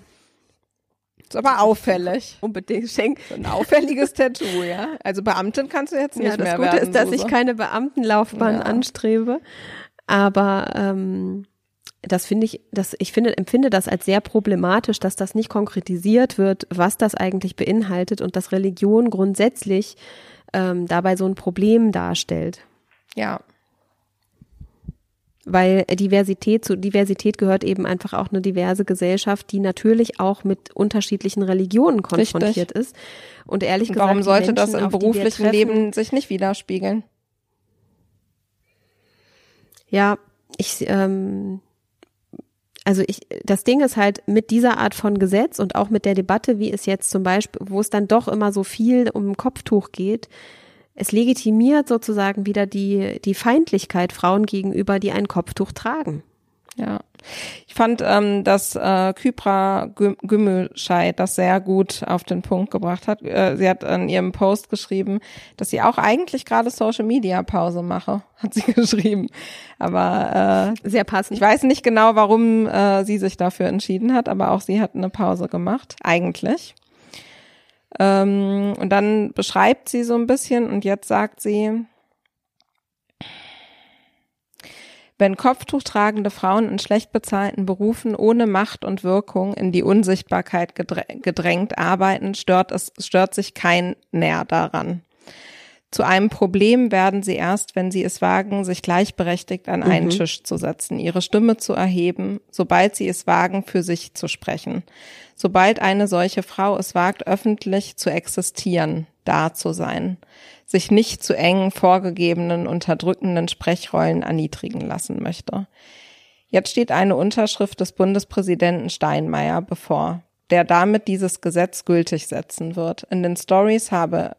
Ist aber auffällig. unbedingt schenk. So Ein auffälliges Tattoo, ja. Also Beamtin kannst du jetzt nicht Ja, das mehr Gute werden. ist, dass ich keine Beamtenlaufbahn Ja. anstrebe. Aber ähm, das finde ich, das, ich finde, empfinde das als sehr problematisch, dass das nicht konkretisiert wird, was das eigentlich beinhaltet und dass Religion grundsätzlich ähm, dabei so ein Problem darstellt. Ja, Weil Diversität, zu Diversität gehört eben einfach auch eine diverse Gesellschaft, die natürlich auch mit unterschiedlichen Religionen konfrontiert ist. Und ehrlich und gesagt, warum sollte das Menschen, im die wir beruflichen treffen- Leben sich nicht widerspiegeln? Ja, ich, ähm, also ich, das Ding ist halt mit dieser Art von Gesetz und auch mit der Debatte, wie es jetzt zum Beispiel, wo es dann doch immer so viel um Kopftuch geht, es legitimiert sozusagen wieder die, die Feindlichkeit Frauen gegenüber, die ein Kopftuch tragen. Ja. Ich fand, ähm, dass äh, Kypra Gü- Gümüşay das sehr gut auf den Punkt gebracht hat. Äh, sie hat in ihrem Post geschrieben, dass sie auch eigentlich gerade Social Media Pause mache, hat sie geschrieben. Aber äh, Sehr passend. ich weiß nicht genau, warum äh, sie sich dafür entschieden hat, aber auch sie hat eine Pause gemacht, eigentlich. Ähm, und dann beschreibt sie so ein bisschen und jetzt sagt sie, wenn Kopftuch tragende Frauen in schlecht bezahlten Berufen ohne Macht und Wirkung in die Unsichtbarkeit gedrä- gedrängt arbeiten, stört es, stört sich kein näher daran. Zu einem Problem werden sie erst, wenn sie es wagen, sich gleichberechtigt an einen Tisch zu setzen, ihre Stimme zu erheben, sobald sie es wagen, für sich zu sprechen. Sobald eine solche Frau es wagt, öffentlich zu existieren, da zu sein, sich nicht zu engen, vorgegebenen, unterdrückenden Sprechrollen erniedrigen lassen möchte. Jetzt steht eine Unterschrift des Bundespräsidenten Steinmeier bevor, der damit dieses Gesetz gültig setzen wird. In den Stories habe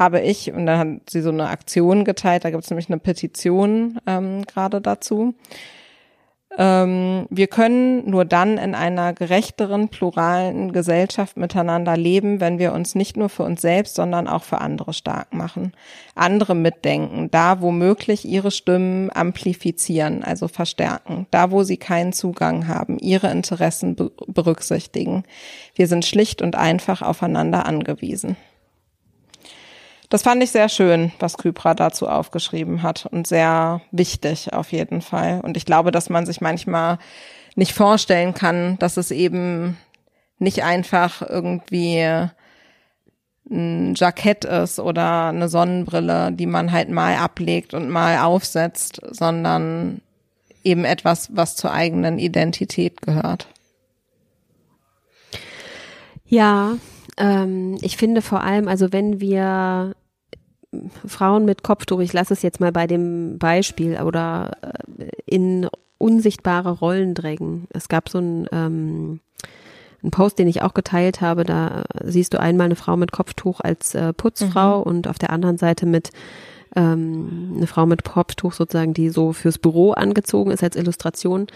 habe ich, und dann hat sie so eine Aktion geteilt, da gibt es nämlich eine Petition ähm, gerade dazu. Ähm, wir können nur dann in einer gerechteren, pluralen Gesellschaft miteinander leben, wenn wir uns nicht nur für uns selbst, sondern auch für andere stark machen. Andere mitdenken, da wo möglich ihre Stimmen amplifizieren, also verstärken, da wo sie keinen Zugang haben, ihre Interessen be berücksichtigen. Wir sind schlicht und einfach aufeinander angewiesen. Das fand ich sehr schön, was Kypra dazu aufgeschrieben hat und sehr wichtig auf jeden Fall. Und ich glaube, dass man sich manchmal nicht vorstellen kann, dass es eben nicht einfach irgendwie ein Jackett ist oder eine Sonnenbrille, die man halt mal ablegt und mal aufsetzt, sondern eben etwas, was zur eigenen Identität gehört. Ja, ähm, ich finde vor allem, also wenn wir Frauen mit Kopftuch, ich lasse es jetzt mal bei dem Beispiel, oder äh, in unsichtbare Rollen drängen. Es gab so ein ähm, ein Post, den ich auch geteilt habe, da siehst du einmal eine Frau mit Kopftuch als äh, Putzfrau und auf der anderen Seite mit ähm, eine Frau mit Kopftuch sozusagen, die so fürs Büro angezogen ist als Illustration.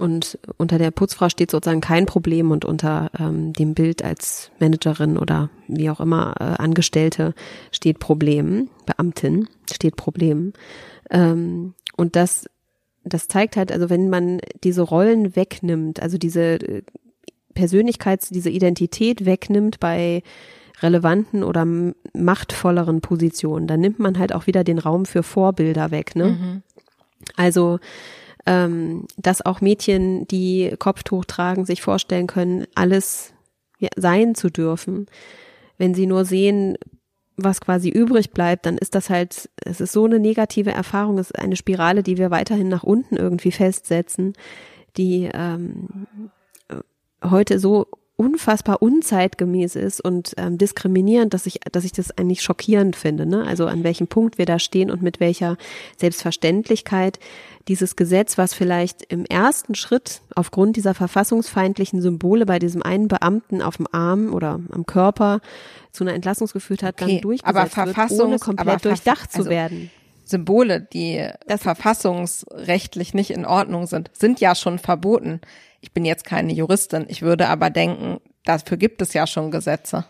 Und unter der Putzfrau steht sozusagen kein Problem und unter ähm, dem Bild als Managerin oder wie auch immer äh, Angestellte steht Problem, Beamtin steht Problem. Ähm, und das, das zeigt halt, also wenn man diese Rollen wegnimmt, also diese äh, Persönlichkeits-, diese Identität wegnimmt bei relevanten oder machtvolleren Positionen, dann nimmt man halt auch wieder den Raum für Vorbilder weg, ne? Also ähm, dass auch Mädchen, die Kopftuch tragen, sich vorstellen können, alles sein zu dürfen. Wenn sie nur sehen, was quasi übrig bleibt, dann ist das halt, es ist so eine negative Erfahrung, es ist eine Spirale, die wir weiterhin nach unten irgendwie festsetzen, die ähm, heute so unfassbar unzeitgemäß ist und ähm, diskriminierend, dass ich, dass ich das eigentlich schockierend finde. Ne? Also an welchem Punkt wir da stehen und mit welcher Selbstverständlichkeit dieses Gesetz, was vielleicht im ersten Schritt aufgrund dieser verfassungsfeindlichen Symbole bei diesem einen Beamten auf dem Arm oder am Körper zu einer Entlassung geführt hat, Okay, dann durchgesetzt aber wird, ohne komplett durchdacht zu also- werden. Symbole, die verfassungsrechtlich nicht in Ordnung sind, sind ja schon verboten. Ich bin jetzt keine Juristin, ich würde aber denken, dafür gibt es ja schon Gesetze.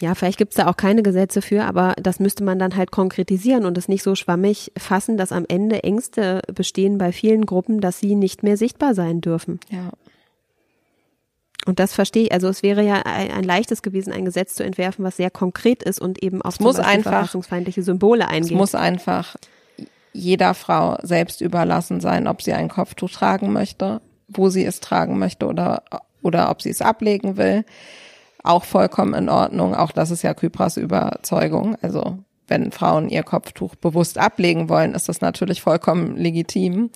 Ja, vielleicht gibt's da auch keine Gesetze für, aber das müsste man dann halt konkretisieren und es nicht so schwammig fassen, dass am Ende Ängste bestehen bei vielen Gruppen, dass sie nicht mehr sichtbar sein dürfen. Ja. Und das verstehe ich. Also es wäre ja ein, ein leichtes gewesen, ein Gesetz zu entwerfen, was sehr konkret ist und eben auf Es muss Beispiel einfach- verfassungsfeindliche Symbole Es eingeht. muss einfach jeder Frau selbst überlassen sein, ob sie ein Kopftuch tragen möchte, wo sie es tragen möchte oder, oder ob sie es ablegen will. Auch vollkommen in Ordnung. Auch das ist ja Kypras Überzeugung. Also wenn Frauen ihr Kopftuch bewusst ablegen wollen, ist das natürlich vollkommen legitim.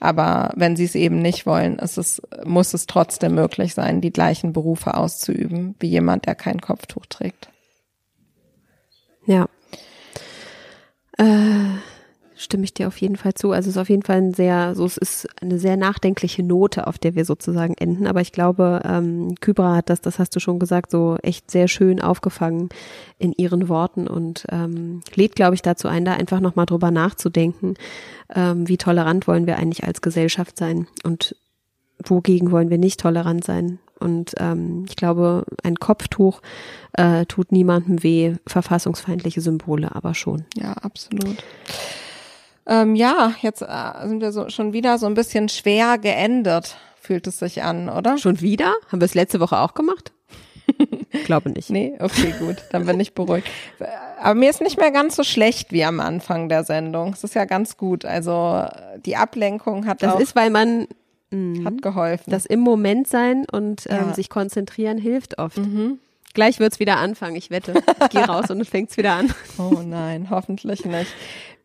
Aber wenn sie es eben nicht wollen, ist es, muss es trotzdem möglich sein, die gleichen Berufe auszuüben wie jemand, der kein Kopftuch trägt. Ja. Äh, stimme ich dir auf jeden Fall zu. Also es ist auf jeden Fall ein sehr, so es ist eine sehr nachdenkliche Note, auf der wir sozusagen enden. Aber ich glaube, ähm, Kybra hat das, das hast du schon gesagt, so echt sehr schön aufgefangen in ihren Worten und ähm, lädt, glaube ich, dazu ein, da einfach nochmal drüber nachzudenken, ähm, wie tolerant wollen wir eigentlich als Gesellschaft sein und wogegen wollen wir nicht tolerant sein. Und ähm, ich glaube, ein Kopftuch äh, tut niemandem weh, verfassungsfeindliche Symbole aber schon. Ja, absolut. Ähm, ja, jetzt äh, sind wir so schon wieder so ein bisschen schwer geendet, fühlt es sich an, oder? Schon wieder? Haben wir es letzte Woche auch gemacht? glaube nicht. Nee, okay, gut, dann bin ich beruhigt. Aber mir ist nicht mehr ganz so schlecht wie am Anfang der Sendung. Es ist ja ganz gut. Also die Ablenkung hat Das auch ist, weil man mh, hat geholfen. das im Moment sein und ähm, Ja. sich konzentrieren hilft oft. Gleich wird's wieder anfangen, ich wette. Ich gehe raus und es fängt's wieder an. Oh nein, hoffentlich nicht.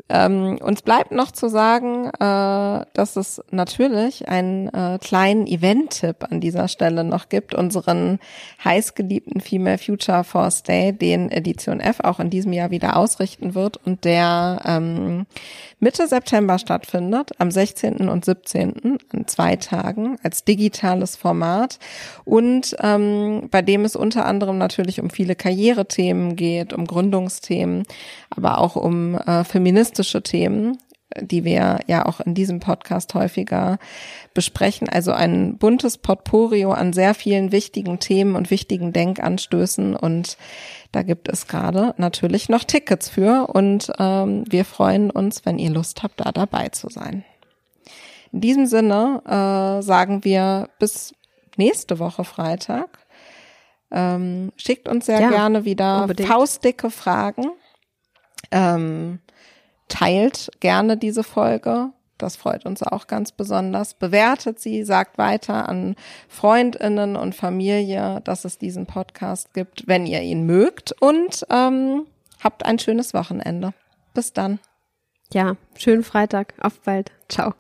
Ähm, uns bleibt noch zu sagen, äh, dass es natürlich einen äh, kleinen Event-Tipp an dieser Stelle noch gibt, unseren heißgeliebten Female Future Force Day, den Edition F auch in diesem Jahr wieder ausrichten wird und der ähm, Mitte September stattfindet, am 16. und 17. an zwei Tagen als digitales Format und ähm, bei dem es unter anderem natürlich um viele Karrierethemen geht, um Gründungsthemen, aber auch um äh, feministische Themen, die wir ja auch in diesem Podcast häufiger besprechen. Also ein buntes Potpourri an sehr vielen wichtigen Themen und wichtigen Denkanstößen und da gibt es gerade natürlich noch Tickets für und ähm, wir freuen uns, wenn ihr Lust habt, da dabei zu sein. In diesem Sinne äh, sagen wir bis nächste Woche Freitag. Ähm, schickt uns sehr Ja, gerne wieder unbedingt. faustdicke Fragen. Ähm, teilt gerne diese Folge. Das freut uns auch ganz besonders. Bewertet sie, sagt weiter an Freundinnen und Familie, dass es diesen Podcast gibt, wenn ihr ihn mögt. Und ähm, habt ein schönes Wochenende. Bis dann. Ja, schönen Freitag. Auf bald. Ciao.